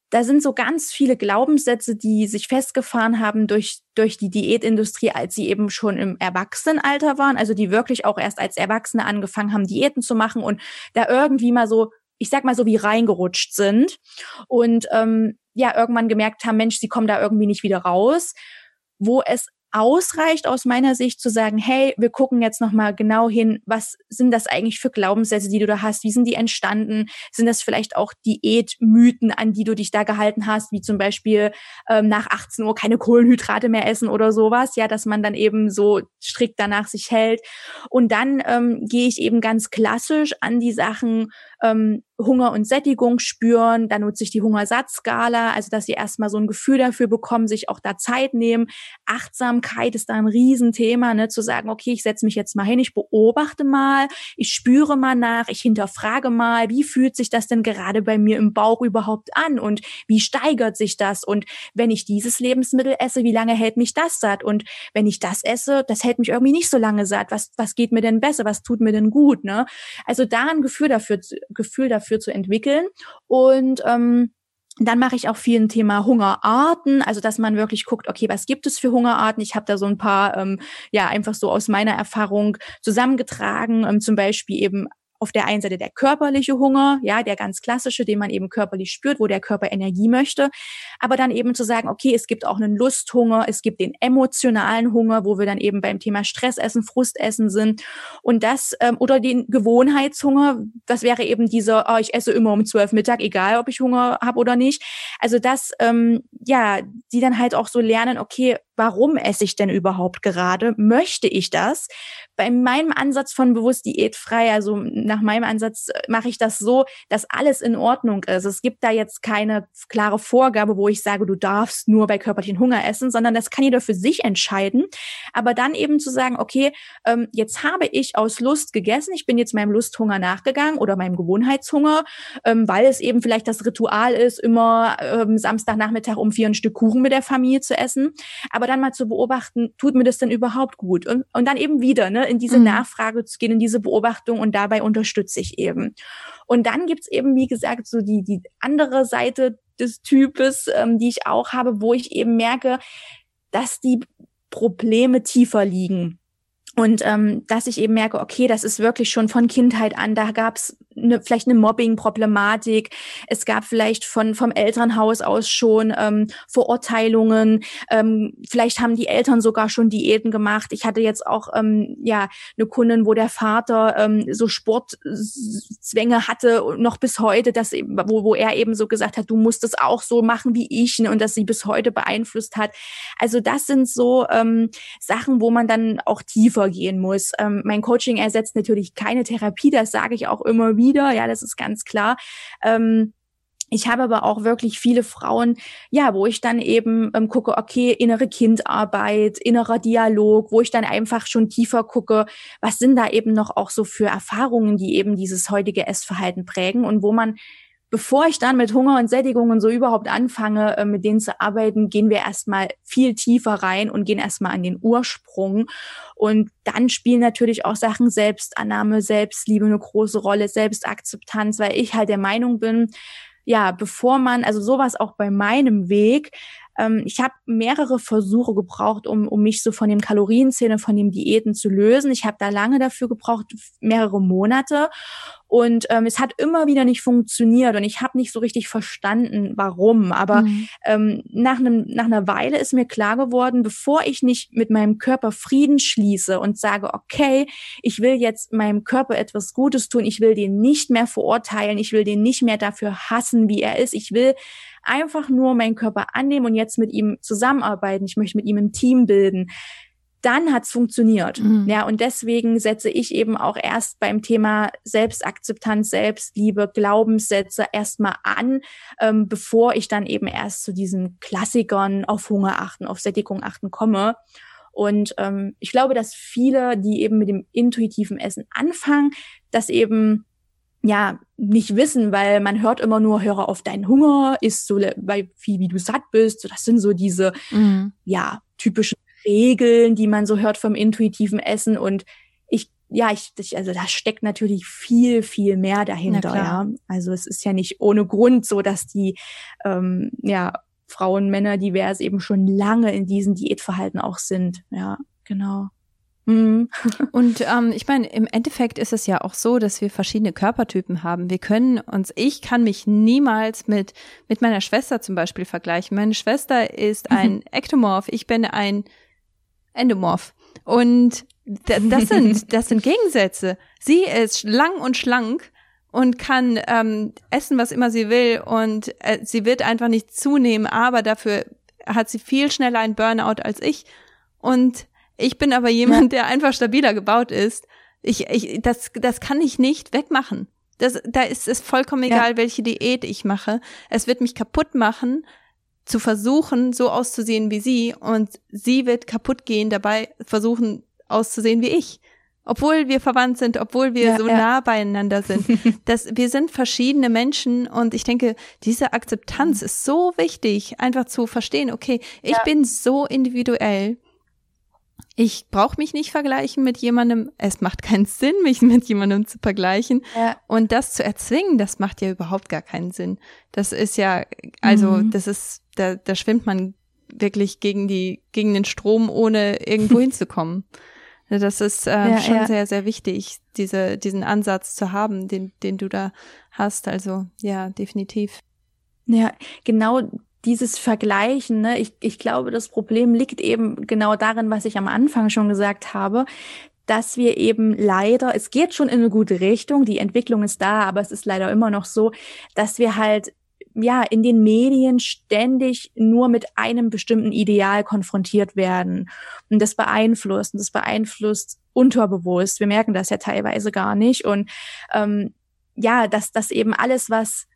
da sind so ganz viele Glaubenssätze, die sich festgefahren haben durch, durch die Diätindustrie, als sie eben schon im Erwachsenenalter waren, also die wirklich auch erst als Erwachsene angefangen haben, Diäten zu machen und da irgendwie mal so ich sag mal so wie reingerutscht sind und ähm, ja irgendwann gemerkt haben, Mensch, sie kommen da irgendwie nicht wieder raus, wo es ausreicht aus meiner Sicht zu sagen, hey, wir gucken jetzt noch mal genau hin, was sind das eigentlich für Glaubenssätze, die du da hast? Wie sind die entstanden? Sind das vielleicht auch Diätmythen, an die du dich da gehalten hast, wie zum Beispiel ähm, nach 18 Uhr keine Kohlenhydrate mehr essen oder sowas? Ja, dass man dann eben so strikt danach sich hält. Und dann ähm, gehe ich eben ganz klassisch an die Sachen ähm, Hunger und Sättigung spüren. Da nutze ich die Hungersatzskala, also dass sie erstmal so ein Gefühl dafür bekommen, sich auch da Zeit nehmen. Achtsamkeit ist da ein Riesenthema, ne, zu sagen, okay, ich setze mich jetzt mal hin, ich beobachte mal, ich spüre mal nach, ich hinterfrage mal, wie fühlt sich das denn gerade bei mir im Bauch überhaupt an und wie steigert sich das? Und wenn ich dieses Lebensmittel esse, wie lange hält mich das satt? Und wenn ich das esse, das hält mich irgendwie nicht so lange satt. Was, was geht mir denn besser? Was tut mir denn gut? Ne? Also da ein Gefühl dafür, Gefühl dafür zu entwickeln. Und ähm, dann mache ich auch viel ein Thema Hungerarten, also dass man wirklich guckt, okay, was gibt es für Hungerarten? Ich habe da so ein paar, ähm, ja, einfach so aus meiner Erfahrung zusammengetragen, ähm, zum Beispiel eben auf der einen Seite der körperliche Hunger, ja, der ganz klassische, den man eben körperlich spürt, wo der Körper Energie möchte, aber dann eben zu sagen, okay, es gibt auch einen Lusthunger, es gibt den emotionalen Hunger, wo wir dann eben beim Thema Stressessen, Frustessen sind und das ähm, oder den Gewohnheitshunger, das wäre eben dieser, oh, ich esse immer um zwölf Mittag, egal ob ich Hunger habe oder nicht. Also das, ähm, ja, die dann halt auch so lernen, okay, warum esse ich denn überhaupt gerade? Möchte ich das? Bei meinem Ansatz von bewusst diätfrei, also nach meinem Ansatz äh, mache ich das so, dass alles in Ordnung ist. Es gibt da jetzt keine klare Vorgabe, wo ich sage, du darfst nur bei körperlichen Hunger essen, sondern das kann jeder für sich entscheiden. Aber dann eben zu sagen, okay, ähm, jetzt habe ich aus Lust gegessen, ich bin jetzt meinem Lusthunger nachgegangen oder meinem Gewohnheitshunger, ähm, weil es eben vielleicht das Ritual ist, immer ähm, Samstagnachmittag um vier ein Stück Kuchen mit der Familie zu essen. Aber dann mal zu beobachten, tut mir das denn überhaupt gut? Und, und dann eben wieder ne, in diese mhm. Nachfrage zu gehen, in diese Beobachtung und dabei unterstütze ich eben. Und dann gibt's eben, wie gesagt, so die, die andere Seite des Types, ähm, die ich auch habe, wo ich eben merke, dass die Probleme tiefer liegen. Und ähm, dass ich eben merke, okay, das ist wirklich schon von Kindheit an, da gab's eine, vielleicht eine Mobbing-Problematik. Es gab vielleicht von vom Elternhaus aus schon ähm, Verurteilungen. Ähm, vielleicht haben die Eltern sogar schon Diäten gemacht. Ich hatte jetzt auch ähm, ja eine Kundin, wo der Vater ähm, so Sportzwänge hatte, noch bis heute, dass wo, wo er eben so gesagt hat, du musst es auch so machen wie ich ne, und dass sie bis heute beeinflusst hat. Also das sind so ähm, Sachen, wo man dann auch tiefer gehen muss. Ähm, mein Coaching ersetzt natürlich keine Therapie, das sage ich auch immer wieder, ja, das ist ganz klar. Ähm, ich habe aber auch wirklich viele Frauen, ja, wo ich dann eben ähm, gucke, okay, innere Kindarbeit, innerer Dialog, wo ich dann einfach schon tiefer gucke, was sind da eben noch auch so für Erfahrungen, die eben dieses heutige Essverhalten prägen und wo man bevor ich dann mit Hunger und Sättigung und so überhaupt anfange, äh, mit denen zu arbeiten, gehen wir erstmal viel tiefer rein und gehen erstmal an den Ursprung. Und dann spielen natürlich auch Sachen Selbstannahme, Selbstliebe eine große Rolle, Selbstakzeptanz, weil ich halt der Meinung bin, ja, bevor man, also sowas auch bei meinem Weg, ähm, ich habe mehrere Versuche gebraucht, um, um mich so von dem Kalorienzählen, von dem Diäten zu lösen. Ich habe da lange dafür gebraucht, mehrere Monate. Und ähm, es hat immer wieder nicht funktioniert und ich habe nicht so richtig verstanden, warum. Aber mhm. ähm, nach, einem, nach einer Weile ist mir klar geworden, bevor ich nicht mit meinem Körper Frieden schließe und sage, okay, ich will jetzt meinem Körper etwas Gutes tun, ich will den nicht mehr verurteilen, ich will den nicht mehr dafür hassen, wie er ist, ich will einfach nur meinen Körper annehmen und jetzt mit ihm zusammenarbeiten, ich möchte mit ihm ein Team bilden dann hat's funktioniert. Mhm. Ja, und deswegen setze ich eben auch erst beim Thema Selbstakzeptanz, Selbstliebe, Glaubenssätze erstmal an, ähm, bevor ich dann eben erst zu diesen Klassikern auf Hunger achten, auf Sättigung achten komme. Und ähm, ich glaube, dass viele, die eben mit dem intuitiven Essen anfangen, das eben ja nicht wissen, weil man hört immer nur, höre auf deinen Hunger, isst so bei viel wie du satt bist. So, das sind so diese mhm. ja typischen Regeln, die man so hört vom intuitiven Essen und ich ja, ich, ich, also da steckt natürlich viel, viel mehr dahinter, ja. Also es ist ja nicht ohne Grund so, dass die ähm, ja Frauen, Männer divers eben schon lange in diesem Diätverhalten auch sind. Ja, genau. Mhm. *laughs* Und ähm, ich meine, im Endeffekt ist es ja auch so, dass wir verschiedene Körpertypen haben. Wir können uns, ich kann mich niemals mit mit meiner Schwester zum Beispiel vergleichen. Meine Schwester ist ein Ektomorph, ich bin ein Endomorph. Und das sind, *laughs* das sind Gegensätze. Sie ist lang und schlank und kann ähm, essen, was immer sie will und äh, sie wird einfach nicht zunehmen, aber dafür hat sie viel schneller ein Burnout als ich. Und ich bin aber jemand, der einfach stabiler gebaut ist. Ich, ich, das, das kann ich nicht wegmachen. Das, da ist es vollkommen egal, ja. welche Diät ich mache. Es wird mich kaputt machen, zu versuchen, so auszusehen wie sie und sie wird kaputt gehen, dabei versuchen auszusehen wie ich. Obwohl wir verwandt sind, obwohl wir ja, so ja. nah beieinander sind. *laughs* dass wir sind verschiedene Menschen und ich denke, diese Akzeptanz ist so wichtig, einfach zu verstehen, okay, ich bin so individuell ich brauche mich nicht vergleichen mit jemandem. Es macht keinen Sinn, mich mit jemandem zu vergleichen. Ja. Und das zu erzwingen, das macht ja überhaupt gar keinen Sinn. Das ist ja, also mhm. das ist, da, da schwimmt man wirklich gegen die, gegen den Strom, ohne irgendwo *laughs* hinzukommen. Das ist äh, ja, schon ja. sehr, sehr wichtig, diese, diesen Ansatz zu haben, den, den du da hast. Also ja, definitiv. Ja, genau dieses Vergleichen, ne, ich, ich glaube, das Problem liegt eben genau darin, was ich am Anfang schon gesagt habe, dass wir eben leider, es geht schon in eine gute Richtung, die Entwicklung ist da, aber es ist leider immer noch so, dass wir halt ja in den Medien ständig nur mit einem bestimmten Ideal konfrontiert werden und das beeinflusst und das beeinflusst unterbewusst. Wir merken das ja teilweise gar nicht und ähm, ja, dass das eben alles, was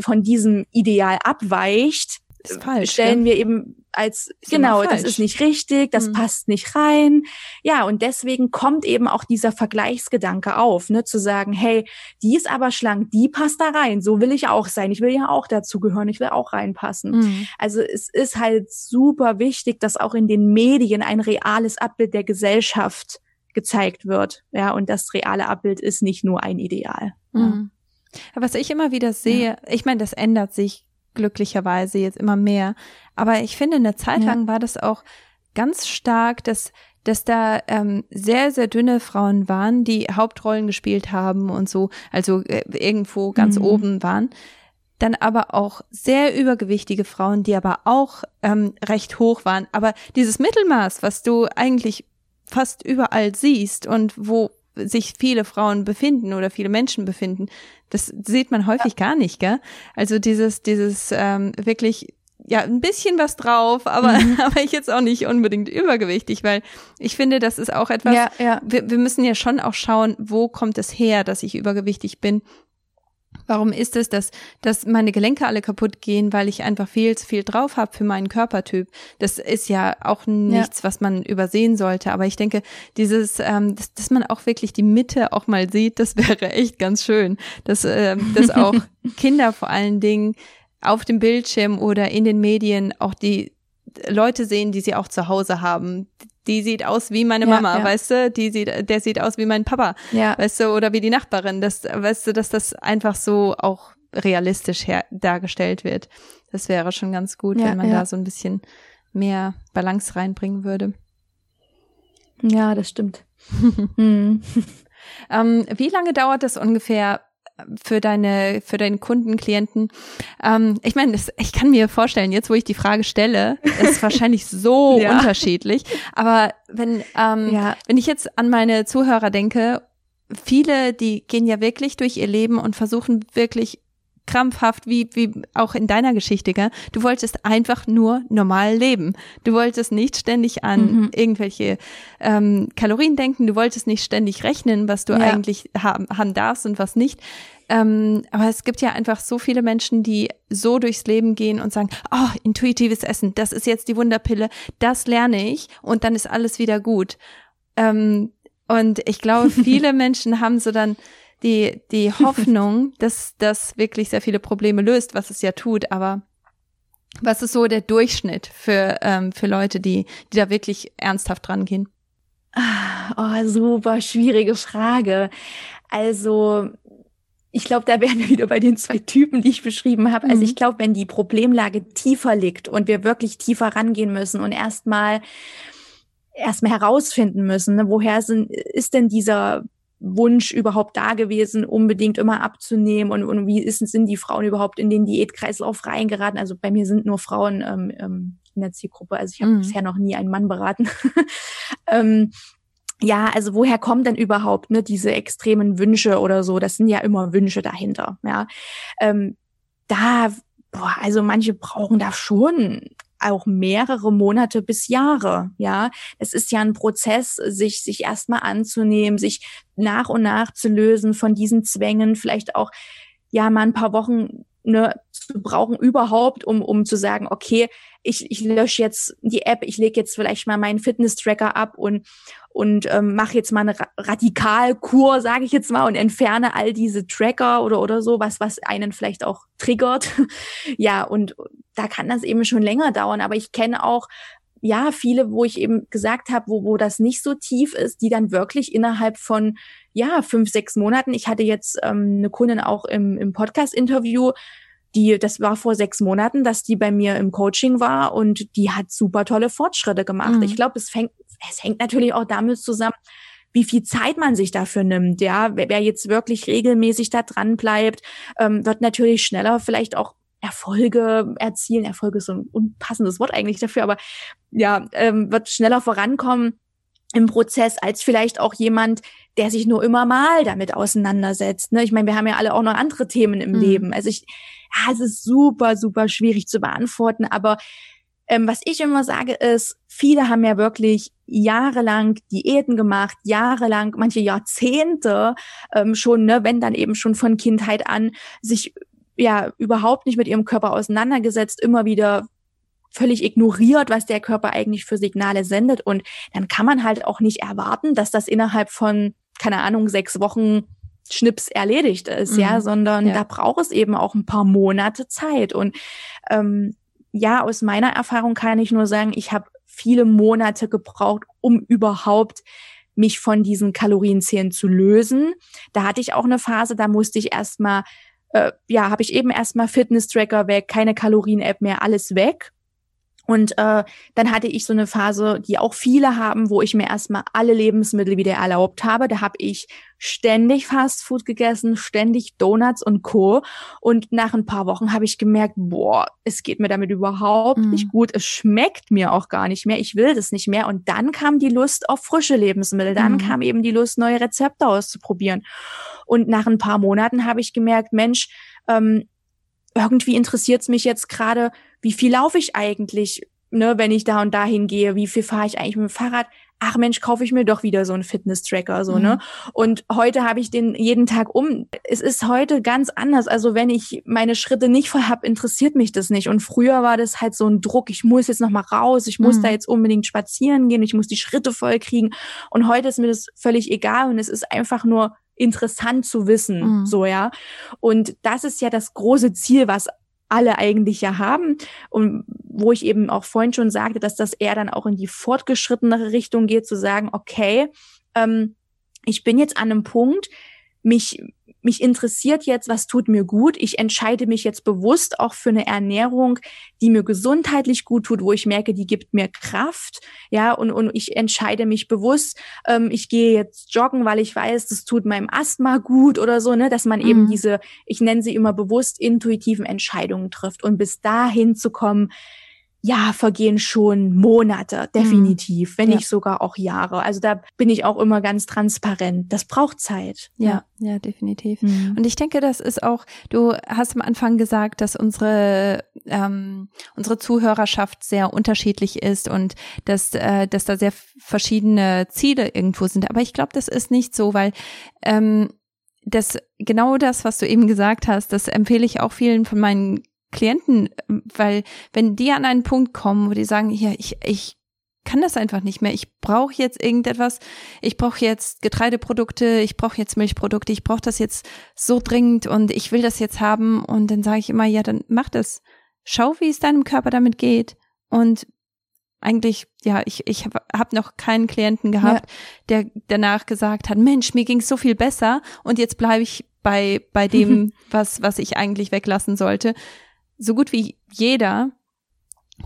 von diesem Ideal abweicht, falsch, stellen ja? wir eben als ist genau, das ist nicht richtig, das mhm. passt nicht rein. Ja, und deswegen kommt eben auch dieser Vergleichsgedanke auf, ne, zu sagen, hey, die ist aber schlank, die passt da rein, so will ich auch sein, ich will ja auch dazugehören, ich will auch reinpassen. Mhm. Also es ist halt super wichtig, dass auch in den Medien ein reales Abbild der Gesellschaft gezeigt wird. Ja, und das reale Abbild ist nicht nur ein Ideal. Mhm. Ja. Was ich immer wieder sehe, ja. ich meine, das ändert sich glücklicherweise jetzt immer mehr, aber ich finde, eine Zeit lang ja. war das auch ganz stark, dass dass da ähm, sehr, sehr dünne Frauen waren, die Hauptrollen gespielt haben und so, also äh, irgendwo ganz mhm. oben waren. Dann aber auch sehr übergewichtige Frauen, die aber auch ähm, recht hoch waren. Aber dieses Mittelmaß, was du eigentlich fast überall siehst und wo sich viele Frauen befinden oder viele Menschen befinden. Das sieht man häufig ja. gar nicht, gell? Also dieses, dieses ähm, wirklich ja, ein bisschen was drauf, aber, mhm. *laughs* aber ich jetzt auch nicht unbedingt übergewichtig, weil ich finde, das ist auch etwas, ja, ja. Wir, wir müssen ja schon auch schauen, wo kommt es her, dass ich übergewichtig bin Warum ist es, dass, dass meine Gelenke alle kaputt gehen, weil ich einfach viel zu viel drauf habe für meinen Körpertyp? Das ist ja auch nichts, ja. was man übersehen sollte. Aber ich denke, dieses, ähm, dass, dass man auch wirklich die Mitte auch mal sieht, das *laughs* wäre echt ganz schön. Dass, ähm, dass auch *laughs* Kinder vor allen Dingen auf dem Bildschirm oder in den Medien auch die Leute sehen, die sie auch zu Hause haben, die sieht aus wie meine Mama, ja, ja. weißt du, die sieht, der sieht aus wie mein Papa, ja. weißt du, oder wie die Nachbarin, das, weißt du, dass das einfach so auch realistisch her dargestellt wird. Das wäre schon ganz gut, ja, wenn man ja. da so ein bisschen mehr Balance reinbringen würde. Ja, das stimmt. *laughs* hm. ähm, wie lange dauert das ungefähr, für deine, für deinen Kunden, Klienten? Ähm, ich meine, ich kann mir vorstellen, jetzt wo ich die Frage stelle, ist wahrscheinlich *laughs* so ja. unterschiedlich. Aber wenn, ähm, ja. wenn ich jetzt an meine Zuhörer denke, viele, die gehen ja wirklich durch ihr Leben und versuchen wirklich krampfhaft, wie, wie auch in deiner Geschichte, gell? du wolltest einfach nur normal leben. Du wolltest nicht ständig an mhm. irgendwelche ähm, Kalorien denken, du wolltest nicht ständig rechnen, was du ja. eigentlich haben, haben darfst und was nicht. Ähm, aber es gibt ja einfach so viele Menschen, die so durchs Leben gehen und sagen, oh, intuitives Essen, das ist jetzt die Wunderpille, das lerne ich und dann ist alles wieder gut. Ähm, und ich glaube, *laughs* viele Menschen haben so dann die, die *laughs* Hoffnung, dass das wirklich sehr viele Probleme löst, was es ja tut, aber was ist so der Durchschnitt für, ähm, für Leute, die, die da wirklich ernsthaft dran gehen? Oh, super schwierige Frage. Also, ich glaube, da wären wir wieder bei den zwei Typen, die ich beschrieben habe. Also ich mhm. glaube, wenn die Problemlage tiefer liegt und wir wirklich tiefer rangehen müssen und erstmal erstmal herausfinden müssen, ne, woher sind, ist denn dieser Wunsch überhaupt da gewesen, unbedingt immer abzunehmen und, und wie ist, sind die Frauen überhaupt in den Diätkreislauf reingeraten? Also bei mir sind nur Frauen ähm, ähm, in der Zielgruppe, also ich habe mhm. bisher noch nie einen Mann beraten. *laughs* ähm, ja, also woher kommen denn überhaupt ne, diese extremen Wünsche oder so? Das sind ja immer Wünsche dahinter. Ja, ähm, da, boah, also manche brauchen da schon auch mehrere Monate bis Jahre. Ja, es ist ja ein Prozess, sich sich erstmal anzunehmen, sich nach und nach zu lösen von diesen Zwängen, vielleicht auch ja mal ein paar Wochen ne, zu brauchen überhaupt, um um zu sagen, okay, ich ich lösche jetzt die App, ich lege jetzt vielleicht mal meinen Fitness Tracker ab und und ähm, mache jetzt mal eine Radikalkur, sage ich jetzt mal, und entferne all diese Tracker oder oder so, was was einen vielleicht auch triggert. *laughs* ja, und da kann das eben schon länger dauern. Aber ich kenne auch ja viele, wo ich eben gesagt habe, wo wo das nicht so tief ist, die dann wirklich innerhalb von ja fünf sechs Monaten. Ich hatte jetzt ähm, eine Kundin auch im im Podcast-Interview die, das war vor sechs Monaten, dass die bei mir im Coaching war und die hat super tolle Fortschritte gemacht. Mhm. Ich glaube, es fängt, es hängt natürlich auch damit zusammen, wie viel Zeit man sich dafür nimmt. Ja, wer, wer jetzt wirklich regelmäßig da dran bleibt, ähm, wird natürlich schneller vielleicht auch Erfolge erzielen. Erfolge ist so ein unpassendes Wort eigentlich dafür, aber ja, ähm, wird schneller vorankommen im Prozess als vielleicht auch jemand, der sich nur immer mal damit auseinandersetzt. Ne? Ich meine, wir haben ja alle auch noch andere Themen im mhm. Leben. Also ich, ja, es ist super, super schwierig zu beantworten, aber ähm, was ich immer sage ist, viele haben ja wirklich jahrelang Diäten gemacht, jahrelang, manche Jahrzehnte ähm, schon, ne, wenn dann eben schon von Kindheit an sich ja überhaupt nicht mit ihrem Körper auseinandergesetzt, immer wieder völlig ignoriert, was der Körper eigentlich für Signale sendet. Und dann kann man halt auch nicht erwarten, dass das innerhalb von, keine Ahnung, sechs Wochen Schnips erledigt ist, mhm. ja, sondern ja. da braucht es eben auch ein paar Monate Zeit. Und ähm, ja, aus meiner Erfahrung kann ich nur sagen, ich habe viele Monate gebraucht, um überhaupt mich von diesen Kalorienzählen zu lösen. Da hatte ich auch eine Phase, da musste ich erstmal, äh, ja, habe ich eben erstmal Fitness-Tracker weg, keine Kalorien-App mehr, alles weg. Und äh, dann hatte ich so eine Phase, die auch viele haben, wo ich mir erstmal alle Lebensmittel wieder erlaubt habe. Da habe ich ständig Fastfood gegessen, ständig Donuts und Co. Und nach ein paar Wochen habe ich gemerkt, boah, es geht mir damit überhaupt mhm. nicht gut. Es schmeckt mir auch gar nicht mehr. Ich will das nicht mehr. Und dann kam die Lust auf frische Lebensmittel. Dann mhm. kam eben die Lust, neue Rezepte auszuprobieren. Und nach ein paar Monaten habe ich gemerkt, Mensch, ähm, irgendwie interessiert es mich jetzt gerade, wie viel laufe ich eigentlich, ne, wenn ich da und dahin gehe, wie viel fahre ich eigentlich mit dem Fahrrad? Ach Mensch, kaufe ich mir doch wieder so einen Fitness-Tracker, so, ne? mhm. ne? Und heute habe ich den jeden Tag um. Es ist heute ganz anders. Also wenn ich meine Schritte nicht voll habe, interessiert mich das nicht. Und früher war das halt so ein Druck, ich muss jetzt noch mal raus, ich muss mhm. da jetzt unbedingt spazieren gehen, ich muss die Schritte voll kriegen. Und heute ist mir das völlig egal und es ist einfach nur interessant zu wissen, mhm. so ja. Und das ist ja das große Ziel, was alle eigentlich ja haben und wo ich eben auch vorhin schon sagte, dass das eher dann auch in die fortgeschrittenere Richtung geht, zu sagen, okay, ähm, ich bin jetzt an einem Punkt, mich mich interessiert jetzt, was tut mir gut. Ich entscheide mich jetzt bewusst auch für eine Ernährung, die mir gesundheitlich gut tut, wo ich merke, die gibt mir Kraft. Ja, und, und ich entscheide mich bewusst, ähm, ich gehe jetzt joggen, weil ich weiß, das tut meinem Asthma gut oder so, ne, dass man mhm. eben diese, ich nenne sie immer bewusst intuitiven Entscheidungen trifft. Und bis dahin zu kommen, ja, vergehen schon Monate, definitiv, mhm. wenn ja. nicht sogar auch Jahre. Also da bin ich auch immer ganz transparent. Das braucht Zeit. Ja, ja, ja definitiv. Mhm. Und ich denke, das ist auch, du hast am Anfang gesagt, dass unsere, ähm, unsere Zuhörerschaft sehr unterschiedlich ist und dass, äh, dass da sehr verschiedene Ziele irgendwo sind. Aber ich glaube, das ist nicht so, weil ähm, das genau das, was du eben gesagt hast, das empfehle ich auch vielen von meinen Klienten, weil wenn die an einen Punkt kommen, wo die sagen, hier, ich, ich kann das einfach nicht mehr. Ich brauche jetzt irgendetwas. Ich brauche jetzt Getreideprodukte, ich brauche jetzt Milchprodukte, ich brauche das jetzt so dringend und ich will das jetzt haben. Und dann sage ich immer, ja, dann mach das. Schau, wie es deinem Körper damit geht. Und eigentlich, ja, ich, ich habe hab noch keinen Klienten gehabt, ja. der danach gesagt hat, Mensch, mir ging so viel besser und jetzt bleibe ich bei, bei dem, *laughs* was, was ich eigentlich weglassen sollte so gut wie jeder,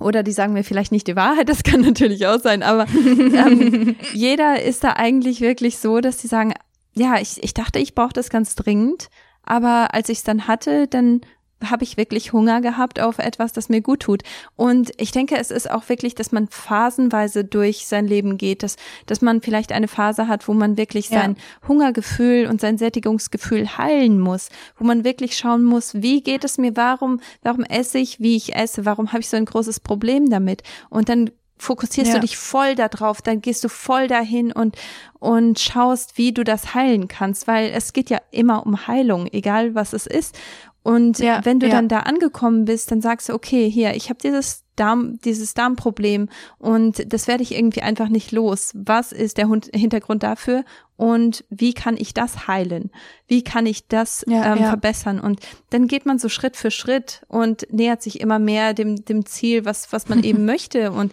oder die sagen mir vielleicht nicht die Wahrheit, *laughs* das kann natürlich auch sein, aber ähm, *laughs* jeder ist da eigentlich wirklich so, dass sie sagen, ja, ich, ich dachte, ich brauche das ganz dringend, aber als ich es dann hatte, dann habe ich wirklich Hunger gehabt auf etwas, das mir gut tut. Und ich denke, es ist auch wirklich, dass man phasenweise durch sein Leben geht, dass, dass man vielleicht eine Phase hat, wo man wirklich ja. sein Hungergefühl und sein Sättigungsgefühl heilen muss, wo man wirklich schauen muss, wie geht es mir, warum, warum esse ich, wie ich esse, warum habe ich so ein großes Problem damit? Und dann fokussierst ja. du dich voll darauf, dann gehst du voll dahin und, und schaust, wie du das heilen kannst, weil es geht ja immer um Heilung, egal was es ist. Und ja, wenn du ja. dann da angekommen bist, dann sagst du, okay, hier, ich habe dieses Darm, dieses Darmproblem und das werde ich irgendwie einfach nicht los. Was ist der Hintergrund dafür und wie kann ich das heilen? Wie kann ich das ja, ähm, verbessern? Und dann geht man so Schritt für Schritt und nähert sich immer mehr dem, dem Ziel, was, was man eben *laughs* möchte. Und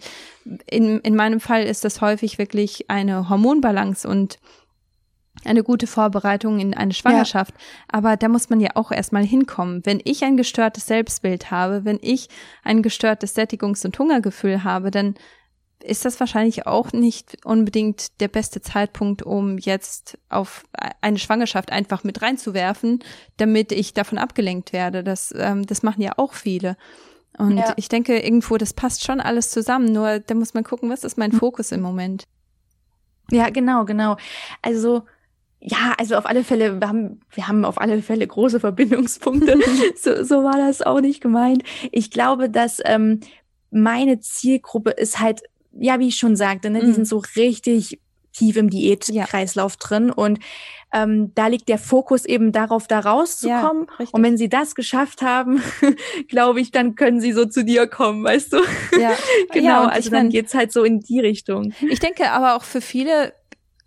in, in meinem Fall ist das häufig wirklich eine Hormonbalance und eine gute Vorbereitung in eine Schwangerschaft. Ja. Aber da muss man ja auch erstmal hinkommen. Wenn ich ein gestörtes Selbstbild habe, wenn ich ein gestörtes Sättigungs- und Hungergefühl habe, dann ist das wahrscheinlich auch nicht unbedingt der beste Zeitpunkt, um jetzt auf eine Schwangerschaft einfach mit reinzuwerfen, damit ich davon abgelenkt werde. Das, ähm, das machen ja auch viele. Und ja. ich denke, irgendwo, das passt schon alles zusammen. Nur da muss man gucken, was ist mein hm. Fokus im Moment. Ja, genau, genau. Also ja, also auf alle Fälle, wir haben, wir haben auf alle Fälle große Verbindungspunkte. *laughs* so, so war das auch nicht gemeint. Ich glaube, dass ähm, meine Zielgruppe ist halt, ja, wie ich schon sagte, ne, die mhm. sind so richtig tief im Diätkreislauf ja. drin und ähm, da liegt der Fokus eben darauf, da rauszukommen. Ja, und wenn sie das geschafft haben, *laughs* glaube ich, dann können sie so zu dir kommen, weißt du? Ja, *laughs* genau. Ja, also dann geht's halt so in die Richtung. Ich denke aber auch für viele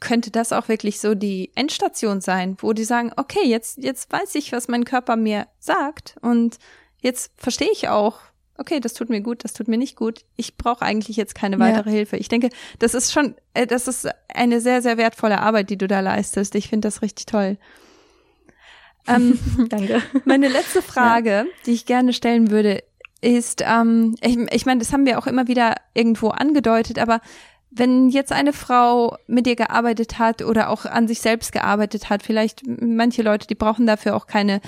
könnte das auch wirklich so die Endstation sein, wo die sagen, okay, jetzt, jetzt weiß ich, was mein Körper mir sagt und jetzt verstehe ich auch, okay, das tut mir gut, das tut mir nicht gut. Ich brauche eigentlich jetzt keine weitere ja. Hilfe. Ich denke, das ist schon, äh, das ist eine sehr, sehr wertvolle Arbeit, die du da leistest. Ich finde das richtig toll. Ähm, *laughs* Danke. Meine letzte Frage, ja. die ich gerne stellen würde, ist, ähm, ich, ich meine, das haben wir auch immer wieder irgendwo angedeutet, aber wenn jetzt eine Frau mit dir gearbeitet hat oder auch an sich selbst gearbeitet hat, vielleicht manche Leute, die brauchen dafür auch keine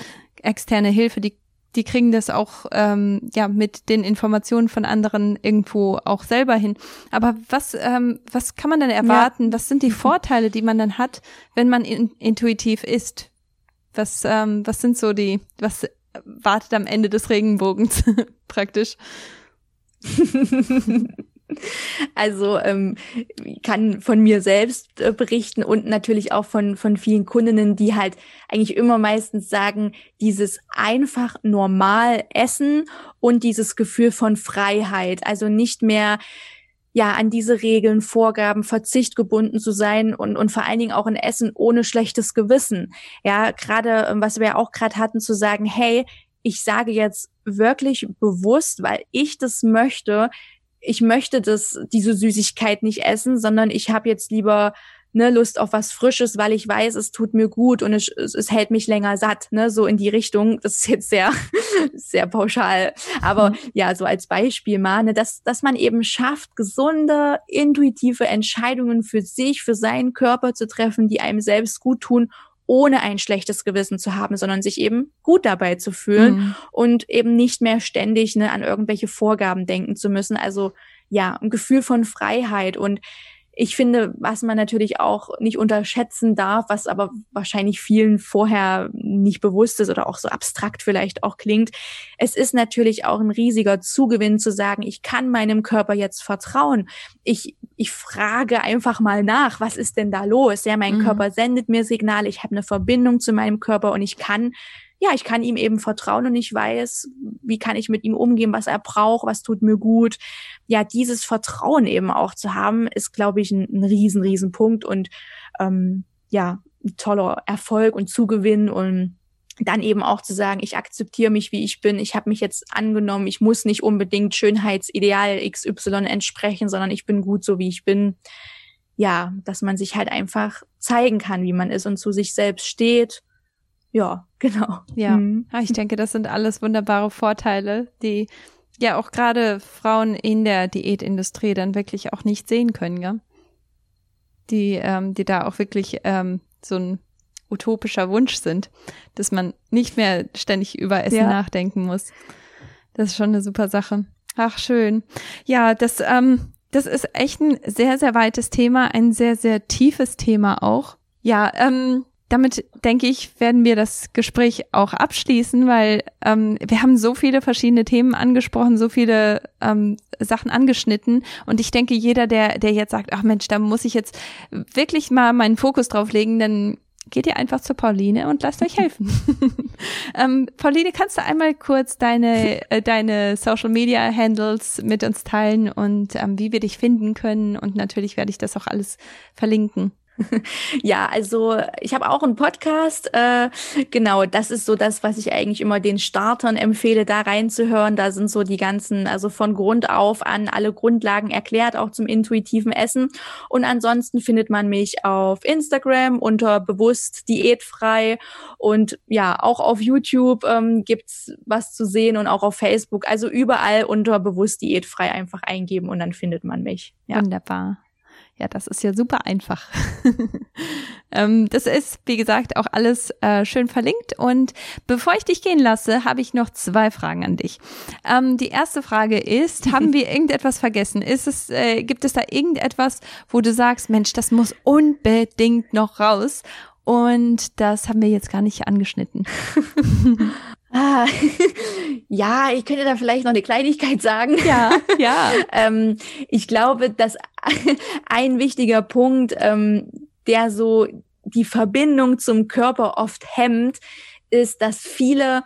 externe Hilfe, die die kriegen das auch ähm, ja mit den Informationen von anderen irgendwo auch selber hin. Aber was ähm, was kann man denn erwarten? Ja. Was sind die *laughs* Vorteile, die man dann hat, wenn man in, intuitiv ist? Was ähm, was sind so die was wartet am Ende des Regenbogens *laughs* praktisch? *laughs* Also ähm, kann von mir selbst äh, berichten und natürlich auch von, von vielen Kundinnen, die halt eigentlich immer meistens sagen, dieses einfach normal essen und dieses Gefühl von Freiheit, also nicht mehr ja an diese Regeln, Vorgaben, Verzicht gebunden zu sein und, und vor allen Dingen auch ein Essen ohne schlechtes Gewissen. Ja, gerade ähm, was wir ja auch gerade hatten, zu sagen, hey, ich sage jetzt wirklich bewusst, weil ich das möchte, ich möchte das, diese Süßigkeit nicht essen, sondern ich habe jetzt lieber ne, Lust auf was Frisches, weil ich weiß, es tut mir gut und es, es, es hält mich länger satt, ne, so in die Richtung. Das ist jetzt sehr, *laughs* sehr pauschal. Aber mhm. ja, so als Beispiel mal, ne, dass, dass man eben schafft, gesunde, intuitive Entscheidungen für sich, für seinen Körper zu treffen, die einem selbst gut tun ohne ein schlechtes Gewissen zu haben, sondern sich eben gut dabei zu fühlen mhm. und eben nicht mehr ständig ne, an irgendwelche Vorgaben denken zu müssen. Also ja, ein Gefühl von Freiheit und ich finde, was man natürlich auch nicht unterschätzen darf, was aber wahrscheinlich vielen vorher nicht bewusst ist oder auch so abstrakt vielleicht auch klingt, es ist natürlich auch ein riesiger Zugewinn zu sagen, ich kann meinem Körper jetzt vertrauen. Ich, ich frage einfach mal nach, was ist denn da los? Ja, mein mhm. Körper sendet mir Signale, ich habe eine Verbindung zu meinem Körper und ich kann ja, ich kann ihm eben vertrauen und ich weiß, wie kann ich mit ihm umgehen, was er braucht, was tut mir gut. Ja, dieses Vertrauen eben auch zu haben, ist, glaube ich, ein, ein riesen, riesen Punkt und ähm, ja, ein toller Erfolg und Zugewinn und dann eben auch zu sagen, ich akzeptiere mich, wie ich bin, ich habe mich jetzt angenommen, ich muss nicht unbedingt Schönheitsideal XY entsprechen, sondern ich bin gut so, wie ich bin. Ja, dass man sich halt einfach zeigen kann, wie man ist und zu sich selbst steht ja, *laughs* genau. Ja, mhm. ich denke, das sind alles wunderbare Vorteile, die ja auch gerade Frauen in der Diätindustrie dann wirklich auch nicht sehen können, ja. Die, ähm, die da auch wirklich ähm, so ein utopischer Wunsch sind, dass man nicht mehr ständig über Essen ja. nachdenken muss. Das ist schon eine super Sache. Ach, schön. Ja, das, ähm, das ist echt ein sehr, sehr weites Thema, ein sehr, sehr tiefes Thema auch. Ja, ähm, damit denke ich, werden wir das Gespräch auch abschließen, weil ähm, wir haben so viele verschiedene Themen angesprochen, so viele ähm, Sachen angeschnitten. Und ich denke, jeder, der, der jetzt sagt, ach Mensch, da muss ich jetzt wirklich mal meinen Fokus drauf legen, dann geht ihr einfach zu Pauline und lasst euch helfen. *laughs* ähm, Pauline, kannst du einmal kurz deine, äh, deine Social Media Handles mit uns teilen und ähm, wie wir dich finden können? Und natürlich werde ich das auch alles verlinken. *laughs* Ja, also ich habe auch einen Podcast. Äh, genau, das ist so das, was ich eigentlich immer den Startern empfehle, da reinzuhören. Da sind so die ganzen, also von Grund auf an alle Grundlagen erklärt, auch zum intuitiven Essen. Und ansonsten findet man mich auf Instagram unter bewusst diätfrei und ja, auch auf YouTube ähm, gibt's was zu sehen und auch auf Facebook. Also überall unter bewusst diätfrei einfach eingeben und dann findet man mich. Ja. Wunderbar. Ja, das ist ja super einfach. *laughs* ähm, das ist, wie gesagt, auch alles äh, schön verlinkt. Und bevor ich dich gehen lasse, habe ich noch zwei Fragen an dich. Ähm, die erste Frage ist, *laughs* haben wir irgendetwas vergessen? Ist es, äh, gibt es da irgendetwas, wo du sagst, Mensch, das muss unbedingt noch raus? Und das haben wir jetzt gar nicht angeschnitten. *laughs* Ah, *laughs* ja, ich könnte da vielleicht noch eine Kleinigkeit sagen. Ja, ja. *laughs* ähm, ich glaube, dass *laughs* ein wichtiger Punkt, ähm, der so die Verbindung zum Körper oft hemmt, ist, dass viele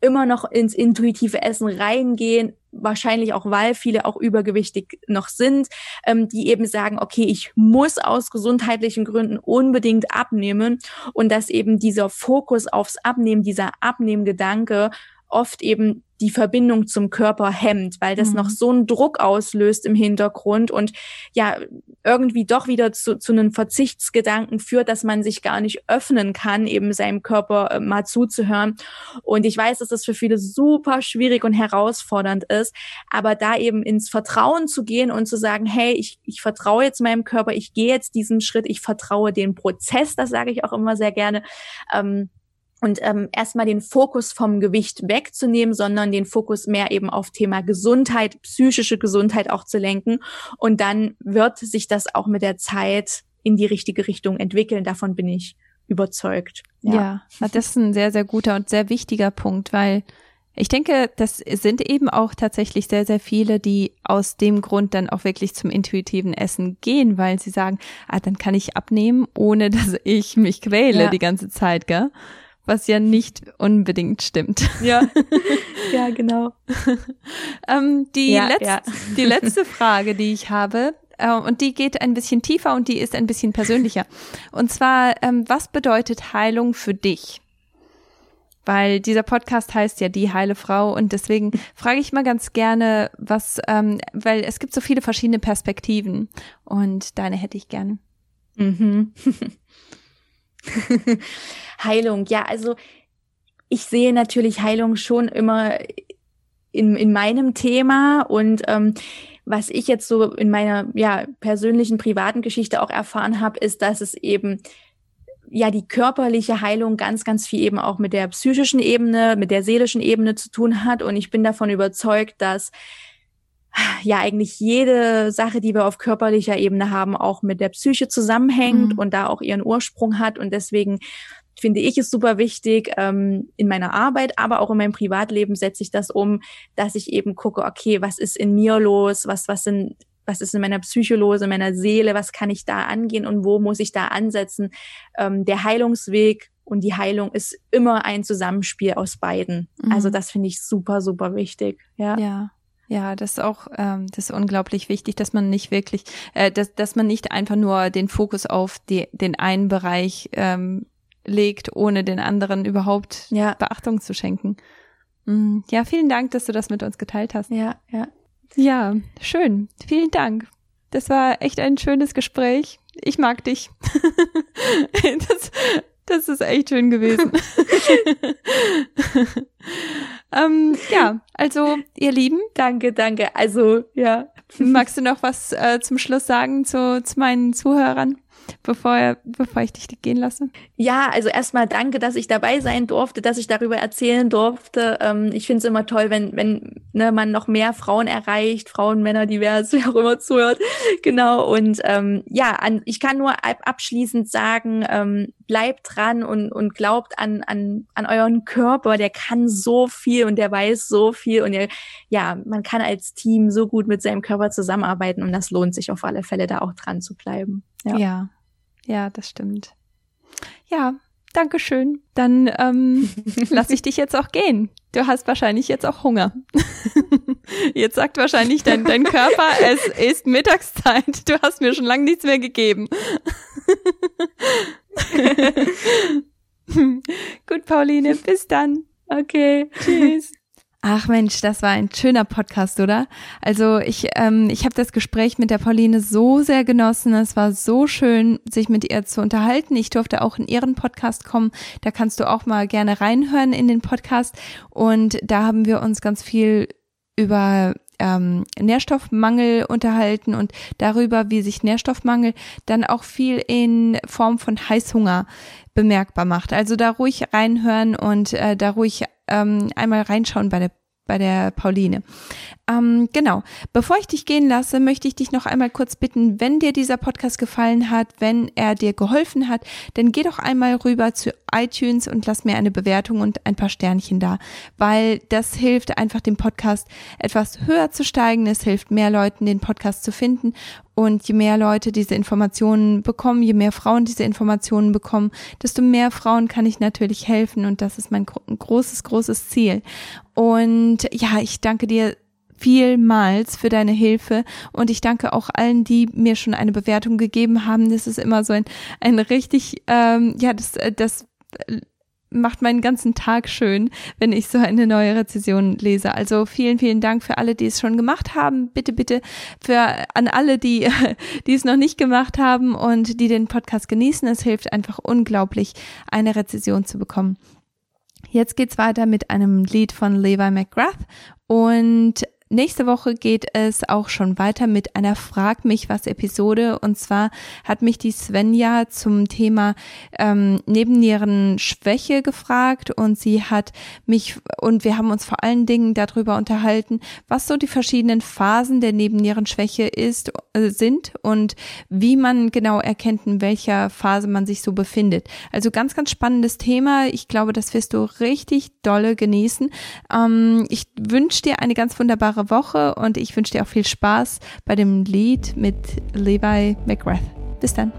immer noch ins intuitive Essen reingehen, wahrscheinlich auch, weil viele auch übergewichtig noch sind, ähm, die eben sagen, okay, ich muss aus gesundheitlichen Gründen unbedingt abnehmen und dass eben dieser Fokus aufs Abnehmen, dieser Abnehmgedanke oft eben die Verbindung zum Körper hemmt, weil das mhm. noch so einen Druck auslöst im Hintergrund und ja, irgendwie doch wieder zu, zu einem Verzichtsgedanken führt, dass man sich gar nicht öffnen kann, eben seinem Körper äh, mal zuzuhören. Und ich weiß, dass das für viele super schwierig und herausfordernd ist, aber da eben ins Vertrauen zu gehen und zu sagen, hey, ich, ich vertraue jetzt meinem Körper, ich gehe jetzt diesen Schritt, ich vertraue den Prozess, das sage ich auch immer sehr gerne. Ähm, und ähm, erstmal den Fokus vom Gewicht wegzunehmen, sondern den Fokus mehr eben auf Thema Gesundheit, psychische Gesundheit auch zu lenken. Und dann wird sich das auch mit der Zeit in die richtige Richtung entwickeln. Davon bin ich überzeugt. Ja, ja das ist ein sehr, sehr guter und sehr wichtiger Punkt, weil ich denke, das sind eben auch tatsächlich sehr, sehr viele, die aus dem Grund dann auch wirklich zum intuitiven Essen gehen, weil sie sagen, ah, dann kann ich abnehmen, ohne dass ich mich quäle ja. die ganze Zeit, gell? Was ja nicht unbedingt stimmt. Ja, *laughs* ja genau. ähm, die, ja, letzt, ja. die letzte Frage, die ich habe, äh, und die geht ein bisschen tiefer und die ist ein bisschen persönlicher. Und zwar, ähm, was bedeutet Heilung für dich? Weil dieser Podcast heißt ja die heile Frau und deswegen frage ich mal ganz gerne, was, ähm, weil es gibt so viele verschiedene Perspektiven und deine hätte ich gerne. Mhm. *laughs* *laughs* Heilung, ja, also ich sehe natürlich Heilung schon immer in, in meinem Thema und ähm, was ich jetzt so in meiner ja persönlichen privaten Geschichte auch erfahren habe, ist, dass es eben ja die körperliche Heilung ganz, ganz viel eben auch mit der psychischen Ebene, mit der seelischen Ebene zu tun hat. Und ich bin davon überzeugt, dass ja eigentlich jede Sache, die wir auf körperlicher Ebene haben, auch mit der Psyche zusammenhängt mhm. und da auch ihren Ursprung hat. Und deswegen finde ich es super wichtig ähm, in meiner Arbeit, aber auch in meinem Privatleben setze ich das um, dass ich eben gucke, okay, was ist in mir los, was was sind was ist in meiner Psyche los, in meiner Seele, was kann ich da angehen und wo muss ich da ansetzen. Ähm, der Heilungsweg und die Heilung ist immer ein Zusammenspiel aus beiden. Mhm. Also das finde ich super, super wichtig. Ja. Ja. Ja, das ist auch, ähm, das ist unglaublich wichtig, dass man nicht wirklich, äh, dass, dass man nicht einfach nur den Fokus auf die, den einen Bereich ähm, legt, ohne den anderen überhaupt ja. Beachtung zu schenken. Mm, ja, vielen Dank, dass du das mit uns geteilt hast. Ja, ja. Ja, schön. Vielen Dank. Das war echt ein schönes Gespräch. Ich mag dich. *laughs* das, das ist echt schön gewesen. *laughs* ähm, ja, also ihr Lieben. Danke, danke. Also, ja. Magst du noch was äh, zum Schluss sagen zu, zu meinen Zuhörern? Bevor, bevor ich dich gehen lasse? Ja, also erstmal danke, dass ich dabei sein durfte, dass ich darüber erzählen durfte. Ähm, ich finde es immer toll, wenn, wenn ne, man noch mehr Frauen erreicht, Frauen, Männer, divers, *laughs* wer auch immer zuhört. Genau. Und ähm, ja, an, ich kann nur abschließend sagen, ähm, bleibt dran und, und glaubt an, an, an euren Körper. Der kann so viel und der weiß so viel. Und ihr, ja, man kann als Team so gut mit seinem Körper zusammenarbeiten und das lohnt sich auf alle Fälle, da auch dran zu bleiben. Ja, ja, ja das stimmt. Ja, danke schön. Dann ähm, *laughs* lasse ich dich jetzt auch gehen. Du hast wahrscheinlich jetzt auch Hunger. *laughs* jetzt sagt wahrscheinlich dein, dein Körper, *laughs* es ist Mittagszeit. Du hast mir schon lange nichts mehr gegeben. Gut, Pauline, bis dann. Okay, tschüss. Ach Mensch, das war ein schöner Podcast, oder? Also ich, ähm, ich habe das Gespräch mit der Pauline so sehr genossen. Es war so schön, sich mit ihr zu unterhalten. Ich durfte auch in ihren Podcast kommen. Da kannst du auch mal gerne reinhören in den Podcast. Und da haben wir uns ganz viel über ähm, Nährstoffmangel unterhalten und darüber, wie sich Nährstoffmangel dann auch viel in Form von Heißhunger bemerkbar macht. Also da ruhig reinhören und äh, da ruhig ähm, einmal reinschauen bei der bei der Pauline. Ähm, genau. Bevor ich dich gehen lasse, möchte ich dich noch einmal kurz bitten, wenn dir dieser Podcast gefallen hat, wenn er dir geholfen hat, dann geh doch einmal rüber zu iTunes und lass mir eine Bewertung und ein paar Sternchen da, weil das hilft einfach dem Podcast etwas höher zu steigen. Es hilft mehr Leuten, den Podcast zu finden und je mehr Leute diese Informationen bekommen, je mehr Frauen diese Informationen bekommen, desto mehr Frauen kann ich natürlich helfen. Und das ist mein großes, großes Ziel. Und ja, ich danke dir vielmals für deine Hilfe und ich danke auch allen, die mir schon eine Bewertung gegeben haben. Das ist immer so ein, ein richtig, ähm, ja, das, das macht meinen ganzen Tag schön, wenn ich so eine neue Rezession lese. Also vielen, vielen Dank für alle, die es schon gemacht haben. Bitte, bitte für an alle, die, *laughs* die es noch nicht gemacht haben und die den Podcast genießen. Es hilft einfach unglaublich, eine Rezession zu bekommen. Jetzt geht's weiter mit einem Lied von Levi McGrath und Nächste Woche geht es auch schon weiter mit einer Frag mich was Episode. Und zwar hat mich die Svenja zum Thema ähm, Nebennierenschwäche gefragt und sie hat mich und wir haben uns vor allen Dingen darüber unterhalten, was so die verschiedenen Phasen der Nebennierenschwäche ist, äh, sind und wie man genau erkennt, in welcher Phase man sich so befindet. Also ganz, ganz spannendes Thema. Ich glaube, das wirst du richtig dolle genießen. Ähm, ich wünsche dir eine ganz wunderbare wunderbare Woche und ich wünsche dir auch viel Spaß bei dem Lied mit Levi McGrath. Bis dann.